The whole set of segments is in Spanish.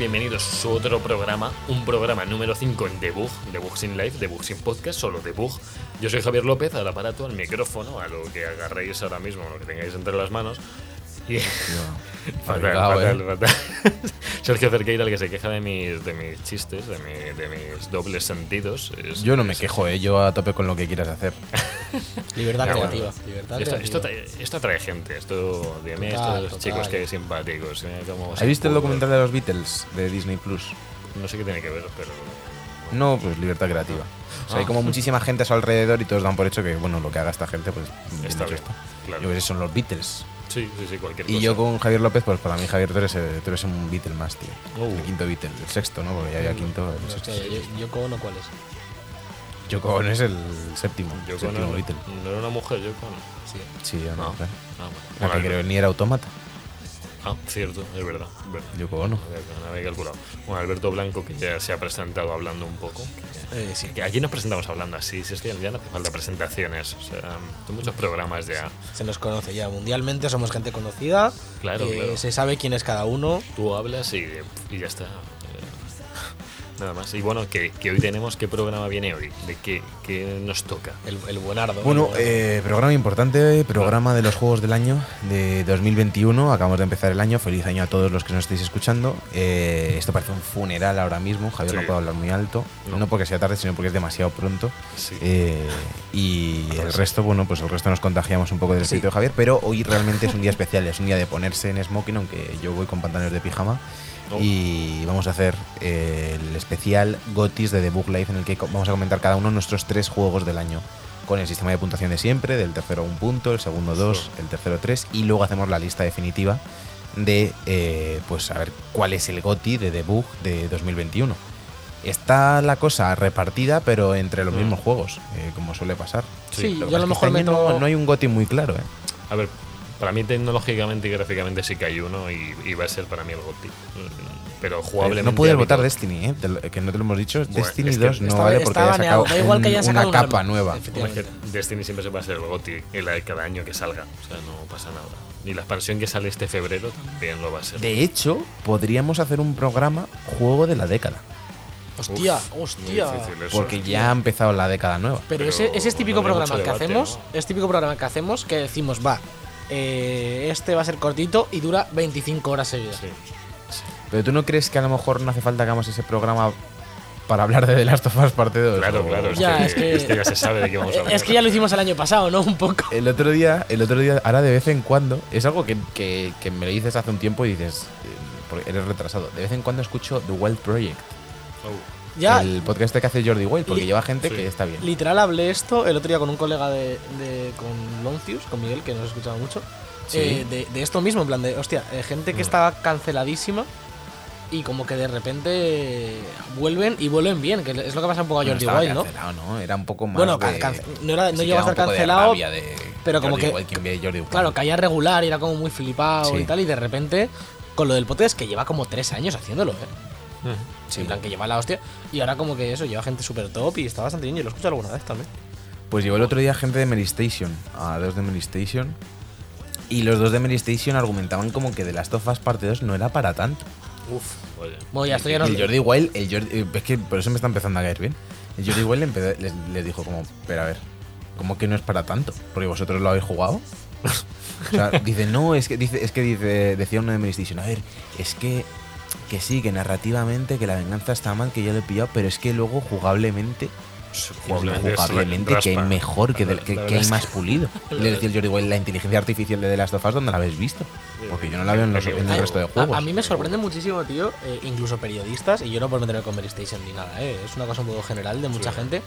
Bienvenidos a otro programa, un programa número 5 en Debug, Debug sin Live, Debug sin Podcast, solo Debug. Yo soy Javier López, al aparato, al micrófono, a lo que agarréis ahora mismo, lo que tengáis entre las manos. Y fatal, fatal, ¿eh? fatal. Sergio Cerqueira, el que se queja de mis, de mis chistes, de, mi- de mis dobles sentidos. es- Yo no me es- quejo, ¿eh? yo a tope con lo que quieras hacer. Libertad creativa. bueno. Libertad Esto, esto, esto atrae gente, esto, dime Total, estos total. chicos que simpáticos. se ¿Has visto el documental de los Beatles de Disney Plus? No sé qué tiene que ver, pero. No, pues libertad creativa. O sea, hay Ah. como muchísima gente a su alrededor y todos dan por hecho que, bueno, lo que haga esta gente, pues Está bien claro. Yo creo que son los Beatles. Sí, sí, sí, cualquier Y cosa. yo con Javier López, pues para mí Javier tú eres, eh, tú eres un Beatle más, tío. Oh. El quinto Beatle, el sexto, ¿no? Porque ya había quinto. El sexto. sé, yo, yo Ono, ¿cuál es? Yoko Ono es el séptimo. Yo con séptimo no, Beatle. no era una mujer, yo con. Sí. Sí, no. No. claro. Ah, bueno. La que creo ni era autómata. Ah, cierto, es verdad. Yoko Ono. No había- calculado. Bueno, Alberto Blanco, que ya se ha presentado hablando un poco. Eh, sí. Que aquí nos presentamos hablando así, si es que ya no hace falta presentaciones. O sea, son muchos programas ya. Se nos conoce ya mundialmente, somos gente conocida. Claro, eh, claro. Se sabe quién es cada uno. Tú hablas y, y ya está. Nada más. Y bueno, que, que hoy tenemos, ¿qué programa viene hoy? ¿De qué, qué nos toca? El, el buenardo. Bueno, eh, programa importante, programa de los Juegos del Año de 2021. Acabamos de empezar el año. Feliz año a todos los que nos estéis escuchando. Eh, esto parece un funeral ahora mismo. Javier Sí. no puede hablar muy alto. No. No. porque sea tarde, sino porque es demasiado pronto. Sí. Eh, y el resto, bueno, pues el resto nos contagiamos un poco del espíritu de Javier. Pero hoy realmente es un día especial. Es un día de ponerse en smoking, aunque yo voy con pantalones de pijama. Oh. Y vamos a hacer eh, el especial Gotis de The Book Life en el que vamos a comentar cada uno nuestros tres juegos del año. Con el sistema de puntuación de siempre, del tercero un punto, el segundo dos, Sí. el tercero tres, y luego hacemos la lista definitiva de eh, pues a ver cuál es el GOTI de The Book de 2021. Está la cosa repartida, pero entre los Mm. mismos juegos, eh, como suele pasar. Sí, Lo que yo a lo mejor este meto. no, no hay un GOTI muy claro, ¿eh? A ver, para mí tecnológicamente y gráficamente sí que hay uno y, y va a ser para mí el GOTY. Pero jugablemente. no puedes ha votar Destiny, ¿eh? Lo- que no te lo hemos dicho. Bueno, Destiny es que 2 no vale porque haya sacado, baneado, da igual que hayan un- sacado una un capa nueva. Hombre, es que Destiny siempre se va a ser el de cada año que salga. O sea, no pasa nada. Y la expansión que sale este febrero también lo va a ser. De hecho, podríamos hacer un programa juego de la década. Hostia, Muy hostia. eso. Porque ya ha empezado la década nueva. Pero, Pero ese, ese es típico no programa que debate, hacemos. ¿no? Es típico programa que hacemos que decimos, va. eh, este va a ser cortito y dura 25 horas seguidas. Sí. Pero tú no crees que a lo mejor no hace falta que hagamos ese programa para hablar de The Last of Us parte 2? Claro, O- claro. Es, Ya, que, es que- este ya se sabe de qué vamos a hablar. Es que ya lo hicimos el año pasado, ¿no? Un poco. El otro día, el otro día, ahora de vez en cuando, es algo que, que- que me lo dices hace un tiempo y dices, eh, porque eres retrasado. De vez en cuando escucho The Wild Project, Oh, Ya, el podcast este que hace Jordi Wild, porque lleva gente Sí. que está bien. literal hablé esto el otro día con un colega de, de- con Loncius, con Miguel, que nos escuchaba mucho. Sí. eh, de, de esto mismo, en plan de, hostia, eh, gente que Mm. estaba canceladísima y como que de repente vuelven y vuelven bien, que es lo que pasa un poco a Jordi estaba Wild, ¿no? ¿no? Era un poco más. Bueno, de- no, era, no sí llegó a estar de cancelado, de pero como que- Wild, Jordi claro, caía regular y era como muy flipado Sí. y tal, y de repente, con lo del podcast, que lleva como tres años haciéndolo, ¿eh? ujú. Sí, en plan que lleva la hostia. Y ahora como que eso, lleva gente súper top y está bastante bien. Yo lo escucho alguna vez también. Pues llegó el otro día gente de Meristation, a dos de Meristation. Y los dos de Meristation argumentaban como que The Last of Us Parte 2 no era para tanto. Uf. Bueno, ya esto ya Y nos el Jordi Wild, el Jordi, eh, es que por eso me está empezando a caer bien. El Jordi Wild le dijo como, pero a ver, ¿cómo que no es para tanto? Porque vosotros lo habéis jugado. o sea, dice, no, es que dice, es que dice, decía uno de Meristation, a ver, es que que sí, que narrativamente, que la venganza está mal, que yo lo he pillado, pero es que luego jugablemente, Jugablemente es jugablemente, que hay mejor, que, del- que, que hay más pulido. Le decía el Jordi Wild, la inteligencia artificial de The Last of Us, ¿dónde la habéis visto? Porque yo no la veo en, los- en el resto de a- juegos. A, mí me sorprende muchísimo, tío, eh, incluso periodistas, y yo no por meterme con Station ni nada, eh, es una cosa un poco general de mucha Sí. gente,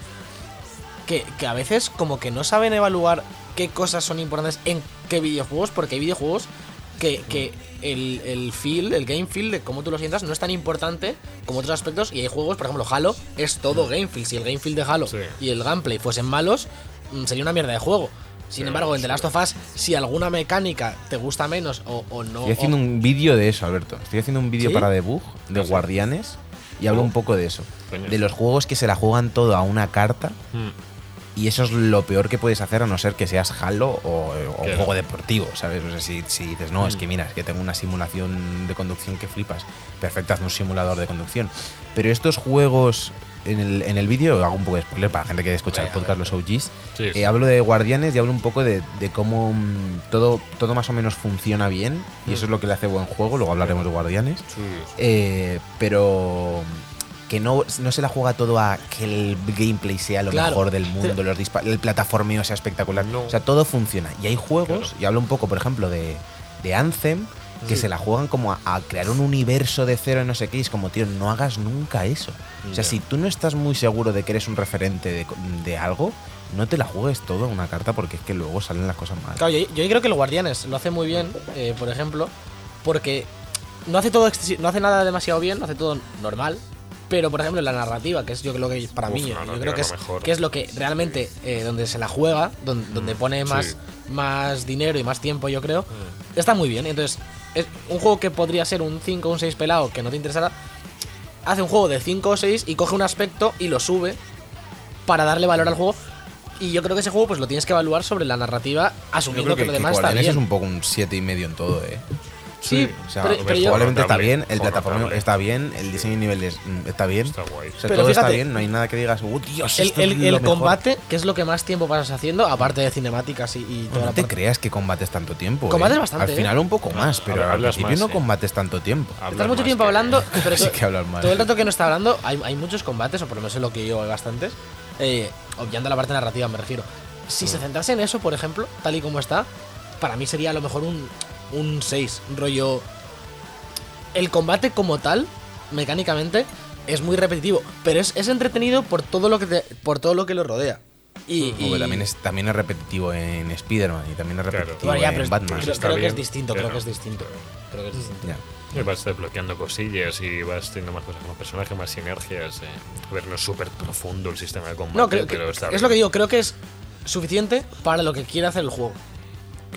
que, que a veces como que no saben evaluar qué cosas son importantes en qué videojuegos, porque hay videojuegos que, que el, el feel, el game feel de cómo tú lo sientas no es tan importante como otros aspectos, y hay juegos, por ejemplo, Halo es todo game feel, si el game feel de Halo Sí. y el gameplay fuesen malos, mm, sería una mierda de juego. Sin embargo, en The Last of Us, si alguna mecánica te gusta menos o, o no. Estoy haciendo o- un vídeo de eso, Alberto. Estoy haciendo un vídeo ¿Sí? para debug de. Guardianes y hablo Oh. un poco de eso. De los juegos que se la juegan todo a una carta Mm. Y eso es lo peor que puedes hacer a no ser que seas Halo o, o un juego deportivo, ¿sabes? O sea, si, si dices, no, es que mira, es que tengo una simulación de conducción que flipas. Perfecto, haz un simulador de conducción. Pero estos juegos, en el, en el vídeo, hago un poco de spoiler para la gente que escucha el podcast, los OGs, Sí, eh, sí. hablo de Guardianes y hablo un poco de, de cómo mm, todo, todo más o menos funciona bien y eso es lo que le hace buen juego, luego hablaremos de Guardianes. Sí. Eh, pero que no, no se la juega todo a que el gameplay sea lo Claro. mejor del mundo, los el plataformeo sea espectacular. No. O sea, todo funciona. Y hay juegos, Claro. y hablo un poco, por ejemplo, de, de Anthem, que Sí. se la juegan como a, a crear un universo de cero y no sé qué. Y es como, tío, no hagas nunca eso. O sea, si tú no estás muy seguro de que eres un referente de, de algo, no te la juegues todo a una carta porque es que luego salen las cosas mal. Claro, yo, yo creo que el Guardianes lo hace muy bien, eh, por ejemplo, porque no hace todo no hace nada demasiado bien, no hace todo normal. Pero, por ejemplo, la narrativa, que es yo creo que para Uf, mí, yo creo que es mejor. que es lo que realmente eh, donde se la juega, donde, donde pone más, sí. más dinero y más tiempo, yo creo, Mm. está muy bien. Entonces, es un juego que podría ser un 5 o un 6 pelado que no te interesara, hace un juego de 5 o 6 y coge un aspecto y lo sube para darle valor al juego. Y yo creo que ese juego pues lo tienes que evaluar sobre la narrativa, asumiendo que, que, lo que demás está Guardianes bien. es un poco un siete y medio en todo, eh. Sí, O sea, pero, yo, probablemente está bien, el plataforma está bien, el diseño de niveles mm, está bien. Está guay. O sea, Pero todo está bien, no hay nada que digas, ¡uh, Dios! el, esto es el- lo el mejor". combate, que es lo que más tiempo pasas haciendo, aparte de cinemáticas y, y toda No la te parte- creas que combates tanto tiempo. Combates eh. bastante, Al final eh. un poco más, pero Habla- al principio más, no eh. combates tanto tiempo. Hablas Estás mucho tiempo que- hablando, pero Sí que hablas más. todo el rato que no está hablando, hay, hay muchos combates, o por lo menos es lo que yo hay bastantes, eh, obviando la parte narrativa, me refiero. Si se centrase en eso, por ejemplo, tal y como está, para mí sería a lo mejor un, un 6, rollo. El combate como tal, mecánicamente, es muy repetitivo, pero es, es entretenido por todo lo que te- por todo lo que lo rodea. Y, también es, también es repetitivo en Spider-Man y también es Claro. repetitivo Bueno, ya, en pero Batman. creo, que es distinto, creo que es distinto. Creo que es distinto. Ya. Y vas desbloqueando cosillas y vas teniendo más cosas como personaje, más sinergias. eh. A ver, no es súper profundo el sistema de combate, No, creo que, pero está es bien. lo que digo, creo que es suficiente para lo que quiere hacer el juego.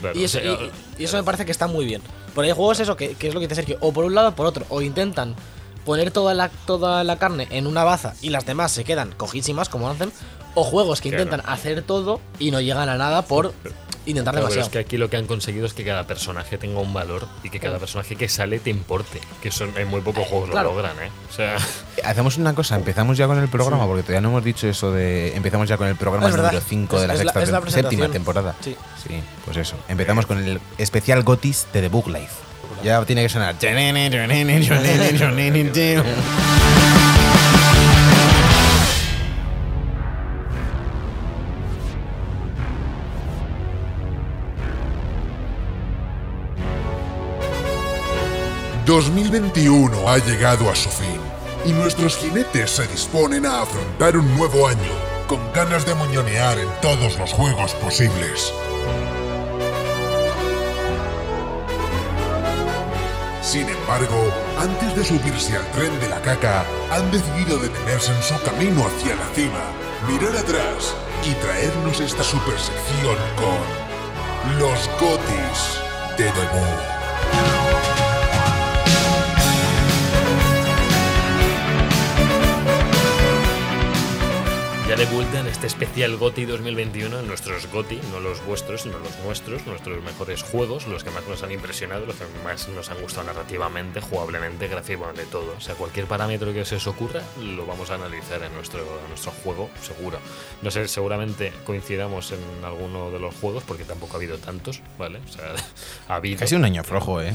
Claro, Y eso, o sea, y- y eso me parece que está muy bien. Por ahí hay juegos eso, que, que es lo que dice Sergio, o por un lado o por otro, o intentan poner toda la, toda la carne en una baza y las demás se quedan cojísimas como hacen, o juegos que Claro. intentan hacer todo y no llegan a nada por intentar Claro, pero demasiado. es que aquí lo que han conseguido es que cada personaje tenga un valor y que cada personaje que sale te importe. Que son, en muy pocos juegos claro. lo logran, ¿eh? O sea, Hacemos una cosa, empezamos ya con el programa, porque todavía no hemos dicho eso de. Empezamos ya con el programa número 5 de la es la- sexta es la presentación. séptima temporada. Sí. Sí, pues eso. Empezamos con el especial Gotis de The Book Life. Ya tiene que sonar. ...2021 ha llegado a su fin y nuestros jinetes se disponen a afrontar un nuevo año con ganas de moñonear en todos los juegos posibles. Sin embargo, antes de subirse al tren de la caca, han decidido detenerse en su camino hacia la cima, mirar atrás y traernos esta super sección con los gotis de debut. Ya de vuelta en este especial GOTI 2021, en nuestros GOTI, no los vuestros, sino los nuestros, nuestros mejores juegos, los que más nos han impresionado, los que más nos han gustado narrativamente, jugablemente, gráficamente, todo. O sea, cualquier parámetro que se os ocurra, lo vamos a analizar en nuestro, en nuestro juego, seguro. No sé, seguramente coincidamos en alguno de los juegos, porque tampoco ha habido tantos, ¿vale? O sea, ha habido. Casi un año flojo, ¿eh?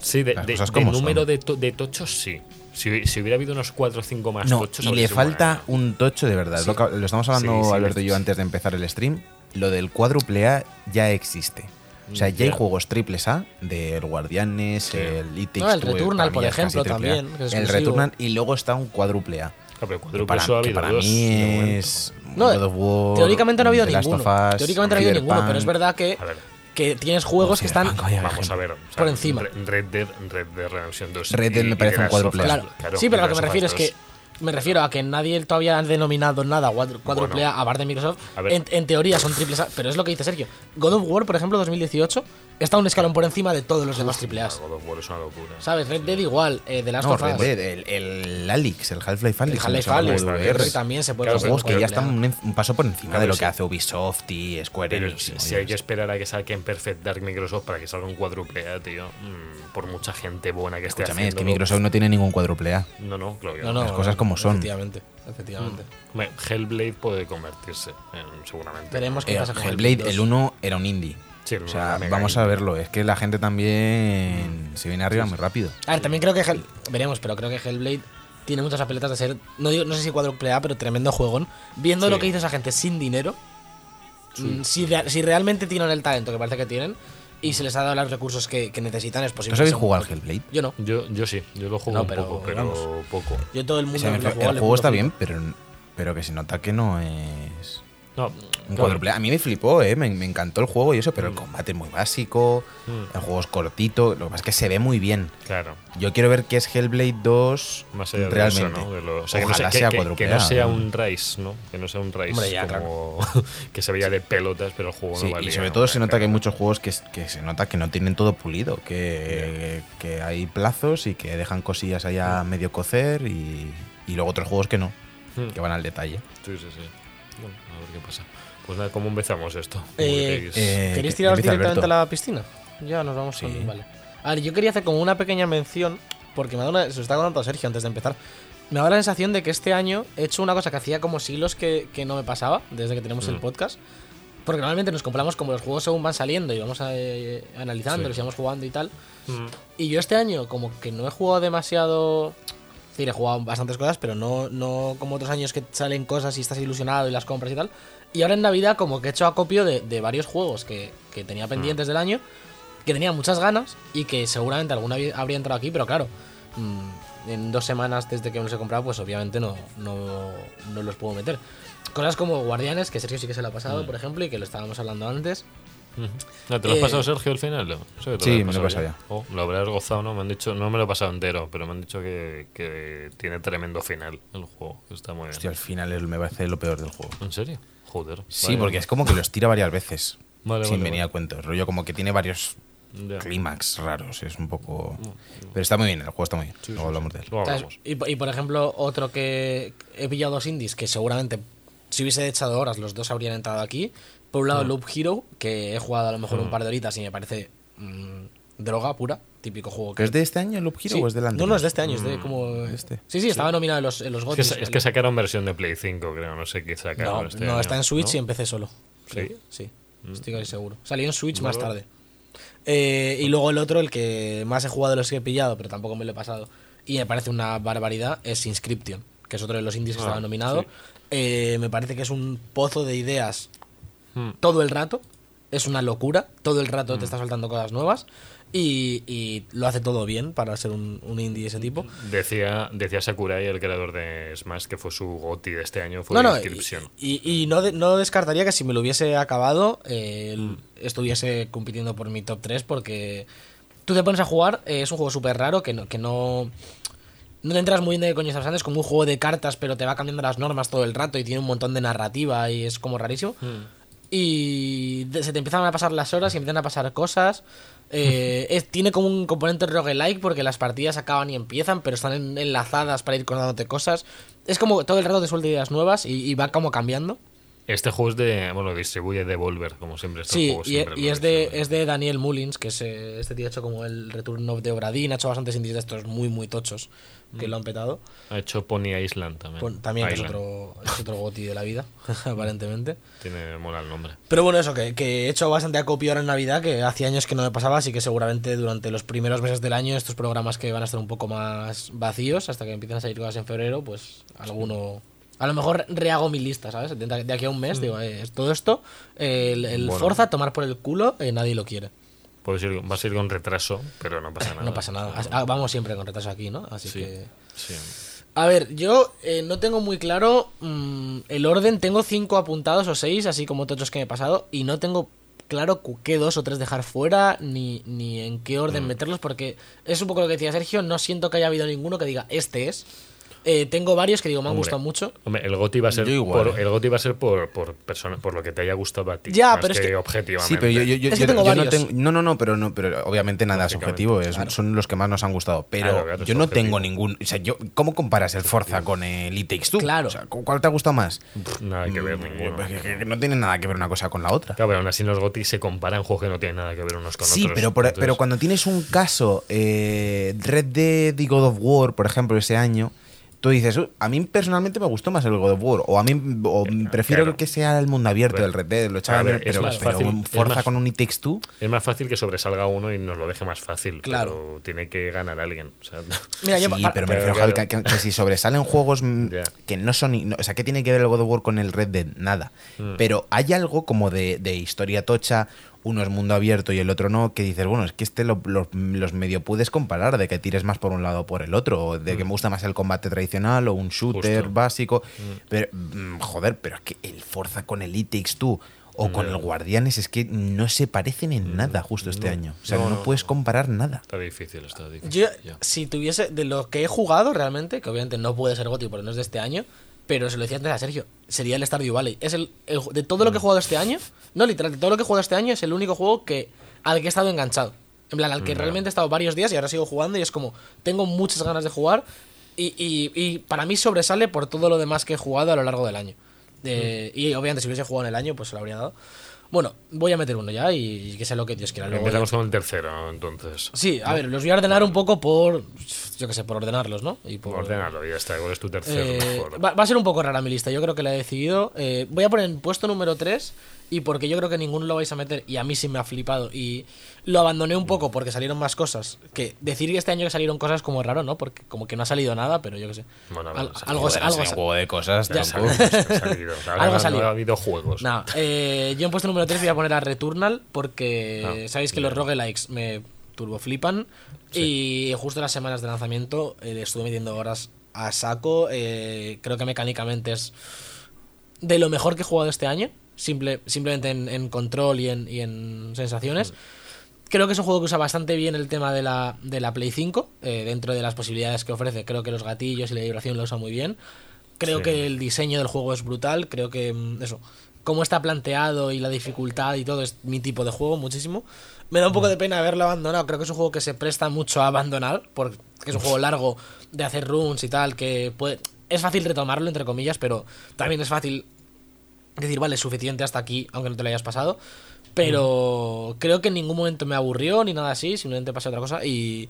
Sí, de, de- número de, to- de tochos, sí. Si, si hubiera habido unos 4 o 5 más No, tochos, y le falta buena. un tocho de verdad. Lo, que- lo estamos hablando Sí, sí, Alberto y yo antes de empezar el stream. Lo del cuádruple A ya existe. O sea, ya hay juegos triples A del Guardianes, Sí. el It Takes No, el Two, Returnal, por ejemplo, también, El. Returnal y luego está un cuádruple A. Pero Que cuádruple para, eso ha que habido para dos, de mí es No, God of War, Teóricamente no ha habido ninguno. Us, Teóricamente no ha habido ninguno, pero es verdad que, A ver. Que tienes juegos que están. Cyberpunk, vaya Vamos ejemplo. a ver. o sea, Por encima. Re- Red Dead, Red Dead Redemption 2. Red Dead y- me parece un cuádruple A. Claro. sí, pero lo que me refiero es que Me refiero a que nadie todavía ha denominado nada cuádruple Bueno. A aparte de Microsoft. A ver. En, en teoría son triples A, pero es lo que dice Sergio. God of War, por ejemplo, 2018, está un escalón por encima de todos los demás triple A. God of War es una locura. ¿Sabes? Red Dead igual, eh, The Last No, Red. Dead, el, el Alix, el Half-Life El Alix. Half-Life Alyx, el. VR. también se puede Claro, juegos que ya están un, un paso por encima Claro, de lo sí. que hace Ubisoft y Square Enix. si, hay que esperar a que saquen Perfect Dark Microsoft para que salga un cuádruple A, tío. mm, por mucha gente buena que esté Escúchame, es que. Microsoft no tiene ningún cuádruple A. No, no, claro que No, no, Las cosas como son. Efectivamente, efectivamente. Hombre, Hellblade puede convertirse, en- seguramente. Veremos qué Eh, pasa con Hellblade, el 1 era un indie. Sí, O sea, vamos a verlo. Es que la gente también se viene arriba muy rápido. A ver, también creo que Hell- veremos, pero creo que Hellblade tiene muchas papeletas de ser, no digo, no sé si cuádruple A, pero tremendo juegón. Viendo Sí. lo que hizo esa gente sin dinero, mm, si, rea- si realmente tienen el talento que parece que tienen y se les ha dado los recursos que, que necesitan, es posible. ¿Tú que habéis sea un jugado al. Hellblade? Yo no. Yo, yo sí, yo lo juego No, un pero, poco, pero vamos. poco. Yo todo el O mundo. sea, lo ha jugado, el juego está bien, pero, pero que se nota que no es No, un claro, cuádruple A. Mí me flipó, ¿eh? me, me encantó el juego y eso, pero el combate es muy básico, Mm. el juego es cortito, lo que pasa es que se ve muy bien. Claro. Yo quiero ver qué es Hellblade 2 Más allá realmente. de eso, ¿no? De lo- o sea, que no, Ojalá sea, sea que- que- que no sea un Rise, ¿no? Que no sea un Rise Hombre, ya, como que se veía de pelotas, pero el juego Sí, no valía. y sobre todo se nota que hay muchos juegos que, que se nota que no tienen todo pulido, que, que hay plazos y que dejan cosillas ahí a medio cocer y, y luego otros juegos que no, Hmm. que van al detalle. Sí, sí, sí. A ver qué pasa. Pues nada, ¿cómo empezamos esto? ¿Cómo Eh, queréis? eh, ¿Queréis que- tiraros directamente Alberto. a la piscina? Ya nos vamos Sí. con- Vale. A ver, yo quería hacer como una pequeña mención, porque me ha dado una, se lo está contando Sergio antes de empezar. Me ha dado la sensación de que este año he hecho una cosa que hacía como siglos que, que no me pasaba, desde que tenemos el Mm. podcast. Porque normalmente nos compramos como los juegos según van saliendo y vamos eh, analizándolos Sí. y vamos jugando y tal. Mm. Y yo este año como que no he jugado demasiado... Es decir, he jugado bastantes cosas, pero no, no como otros años que salen cosas y estás ilusionado y las compras y tal. Y ahora en Navidad como que he hecho acopio de, de varios juegos que, que tenía pendientes del año, que tenía muchas ganas y que seguramente alguna habría entrado aquí, pero claro, mm, en dos semanas desde que me los he comprado, pues obviamente no, no, no los puedo meter. Cosas como Guardianes, que Sergio sí que se lo ha pasado, por ejemplo, y que lo estábamos hablando antes. No, ¿Te lo has Eh, pasado, Sergio, al final? No sé Sí, me lo he pasado ya. Oh, lo habrás gozado, ¿no? Me han dicho, no me lo he pasado entero, pero me han dicho que, que tiene tremendo final el juego. Está muy bien. Hostia, al final es- me parece lo peor del juego. ¿En serio? Joder. Sí, vale. porque es como que los tira varias veces. Vale, sin vale, venir vale. a cuento. Rollo como que tiene varios clímax raros. Es un poco. Pero está muy bien, el juego está muy bien. Sí, Luego hablamos sí. de él. Hablamos. Y, por ejemplo, otro que he pillado dos indies que seguramente si hubiese echado horas los dos habrían entrado aquí. Por un lado, Loop Hero, que he jugado a lo mejor un par de horitas y me parece mm, droga pura, típico juego ¿Que es de este año Loop Hero Sí. o es del No, anterior? no, es de este año, es de como... este. Sí, sí, estaba nominado en los, en los Es que, es que sacaron versión de Play 5, creo. No sé qué sacaron No, este no, año, está en Switch ¿no? y empecé solo. ¿Sí? Sí, estoy casi seguro. Salió en Switch más tarde. Eh, y luego el otro, el que más he jugado de los que he pillado, pero tampoco me lo he pasado, y me parece una barbaridad, es Inscription, que es otro de los indies que Ah, estaba nominado. sí. Eh, me parece que es un pozo de ideas Hmm. todo el rato. Es una locura. Todo el rato te está soltando cosas nuevas. Y, y lo hace todo bien para ser un, un indie de ese tipo. Decía, decía Sakurai, el creador de Smash, que fue su GOTY de este año, fue No, no, Inscription. y, y- y no, de- no descartaría que si me lo hubiese acabado, eh, el- estuviese compitiendo por mi top 3 porque tú te pones a jugar, eh, es un juego súper raro que no, que no, no te entras muy bien de coño estás es como un juego de cartas, pero te va cambiando las normas todo el rato y tiene un montón de narrativa y es como rarísimo. Y se te empiezan a pasar las horas y empiezan a pasar cosas. Eh, tiene como un componente roguelike porque las partidas acaban y empiezan, pero están en- enlazadas para ir contándote cosas. Es como todo el rato te suelta ideas nuevas y va como cambiando. Este juego es de. Bueno, distribuye Devolver, como siempre. Estos Sí, juegos y, siempre y es, de, distribuyen. es de Daniel Mullins, que es eh, este tío ha hecho como el Return of the Obradin, ha hecho bastantes indies de estos muy, muy tochos que lo han petado. Ha hecho Pony Island también. Pon- También que es Island. otro, es otro goti de la vida, aparentemente. Tiene mola el nombre. Pero bueno, eso, que, que he hecho bastante acopio ahora en Navidad, que hacía años que no me pasaba, así que seguramente durante los primeros meses del año, estos programas que van a estar un poco más vacíos, hasta que empiecen a salir cosas en febrero, pues alguno... A lo mejor rehago mi lista, ¿sabes? De, de aquí a un mes, digo, eh, es todo esto, eh, el, el Bueno. Forza, tomar por el culo, eh, nadie lo quiere. Puedes ir, vas a ir con retraso, pero no pasa nada. No pasa nada. Ah, Vamos siempre con retraso aquí, ¿no? Así Sí. que... Sí. A ver, yo eh, no tengo muy claro mm, el orden. Tengo cinco apuntados o seis, así como otros que me he pasado, y no tengo claro qué dos o tres dejar fuera, ni, ni en qué orden meterlos, porque es un poco lo que decía Sergio, no siento que haya habido ninguno que diga, este es. Eh, tengo varios que digo, me han Hombre. gustado mucho. Hombre, el GOTI va a ser igual, por, eh. el GOTY va a ser por, por persona, por lo que te haya gustado a ti. Ya, más pero es que- objetivamente. Sí, pero yo, yo, yo- Es que yo- tengo yo no tengo. No, no, no, pero no, pero obviamente nada es objetivo, es- son los que más nos han gustado. Pero Claro, claro, es yo no objetivo. tengo ningún. O sea, yo, ¿cómo comparas el Forza con el It Takes Two? Claro. O sea, ¿cu- ¿cuál te ha gustado más? Nada que ver Mm, ninguno. pues no tiene nada que ver una cosa con la otra. Claro, pero aún así los GOTY se comparan juegos que no tienen nada que ver unos con Sí, otros. pero, por- Entonces, pero cuando tienes un caso, eh, Red Dead y God of War, por ejemplo, ese año, tú dices, "Uh, a mí personalmente me gustó más el God of War, o a mí o prefiero claro. que sea el mundo abierto Pero- del Red Dead, lo echaba a de ver, menos, es pero, más pero fácil, Forza más- con un It Takes Two. Es más fácil que sobresalga uno y nos lo deje más fácil. Claro. Pero tiene que ganar alguien. O sea, Mira, yo sí, pa- pero me pero refiero Javi, claro. que, que- que si sobresalen juegos que no son. no- o sea, ¿qué tiene que ver el God of War con el Red Dead? Nada. Mm. Pero hay algo como de, de historia tocha, uno es mundo abierto y el otro no, que dices, bueno, es que este lo- lo- los medio puedes comparar, de que tires más por un lado o por el otro, o de que me gusta más el combate tradicional o un shooter Mm. Justo. Mm. básico. Pero, mm, joder, pero es que el Forza con el It Takes Two. O con No. el Guardianes es que no se parecen en nada justo este no. año. O sea, No, no, no, puedes comparar nada. está difícil, está difícil. Yo, si tuviese, de lo que he jugado realmente, que obviamente no puede ser GOTY porque no es de este año, pero se lo decía antes a Sergio, sería el Stardew Valley. Es el, el- de todo lo que he jugado este año, no literal, de todo lo que he jugado este año es el único juego que al que he estado enganchado. En plan, al que Ya. realmente he estado varios días y ahora sigo jugando y es como, tengo muchas ganas de jugar y, y- y para mí sobresale por todo lo demás que he jugado a lo largo del año. De- Y obviamente si hubiese jugado en el año, pues se lo habría dado. Bueno, voy a meter uno ya y que sea lo que Dios quiera. Luego ya- Empezamos con el tercero, entonces. Sí, a ver, los voy a ordenar un poco por. Yo qué sé, por ordenarlos, ¿no? Y por. Ordenalo, ya está. ¿Cuál es tu tercero? Eh, mejor? va, va a ser un poco rara mi lista, yo creo que la he decidido. Eh, voy a poner en puesto número 3 y porque yo creo que ninguno lo vais a meter y a mí sí me ha flipado y lo abandoné un poco porque salieron más cosas. Que decir que este año que salieron cosas como raro, ¿no? Porque como que no ha salido nada, pero yo qué sé. Bueno, Al- sí, algo, Joder, algo, juego de cosas. Ya tampoco. Ha salido. Algo. No ha habido juegos. No, eh, yo en puesto número 3 voy a poner a Returnal porque Ah, sabéis que los roguelikes me turbo flipan y justo las semanas de lanzamiento eh, le estuve metiendo horas a saco. eh, creo que mecánicamente es de lo mejor que he jugado este año, simple, simplemente en, en control y en, y en sensaciones. Creo que es un juego que usa bastante bien el tema de la, de la Play 5, eh, dentro de las posibilidades que ofrece. Creo que los gatillos y la vibración lo usa muy bien. Creo Sí. que el diseño del juego es brutal. Creo que mm, eso, cómo está planteado y la dificultad y todo es mi tipo de juego, muchísimo. Me da un poco de pena haberlo abandonado. Creo que es un juego que se presta mucho a abandonar, porque es un juego largo de hacer runs y tal, que puede, es fácil retomarlo, entre comillas, pero también es fácil decir, vale, es suficiente hasta aquí, aunque no te lo hayas pasado. Pero creo que en ningún momento me aburrió ni nada así, simplemente pasé otra cosa. Y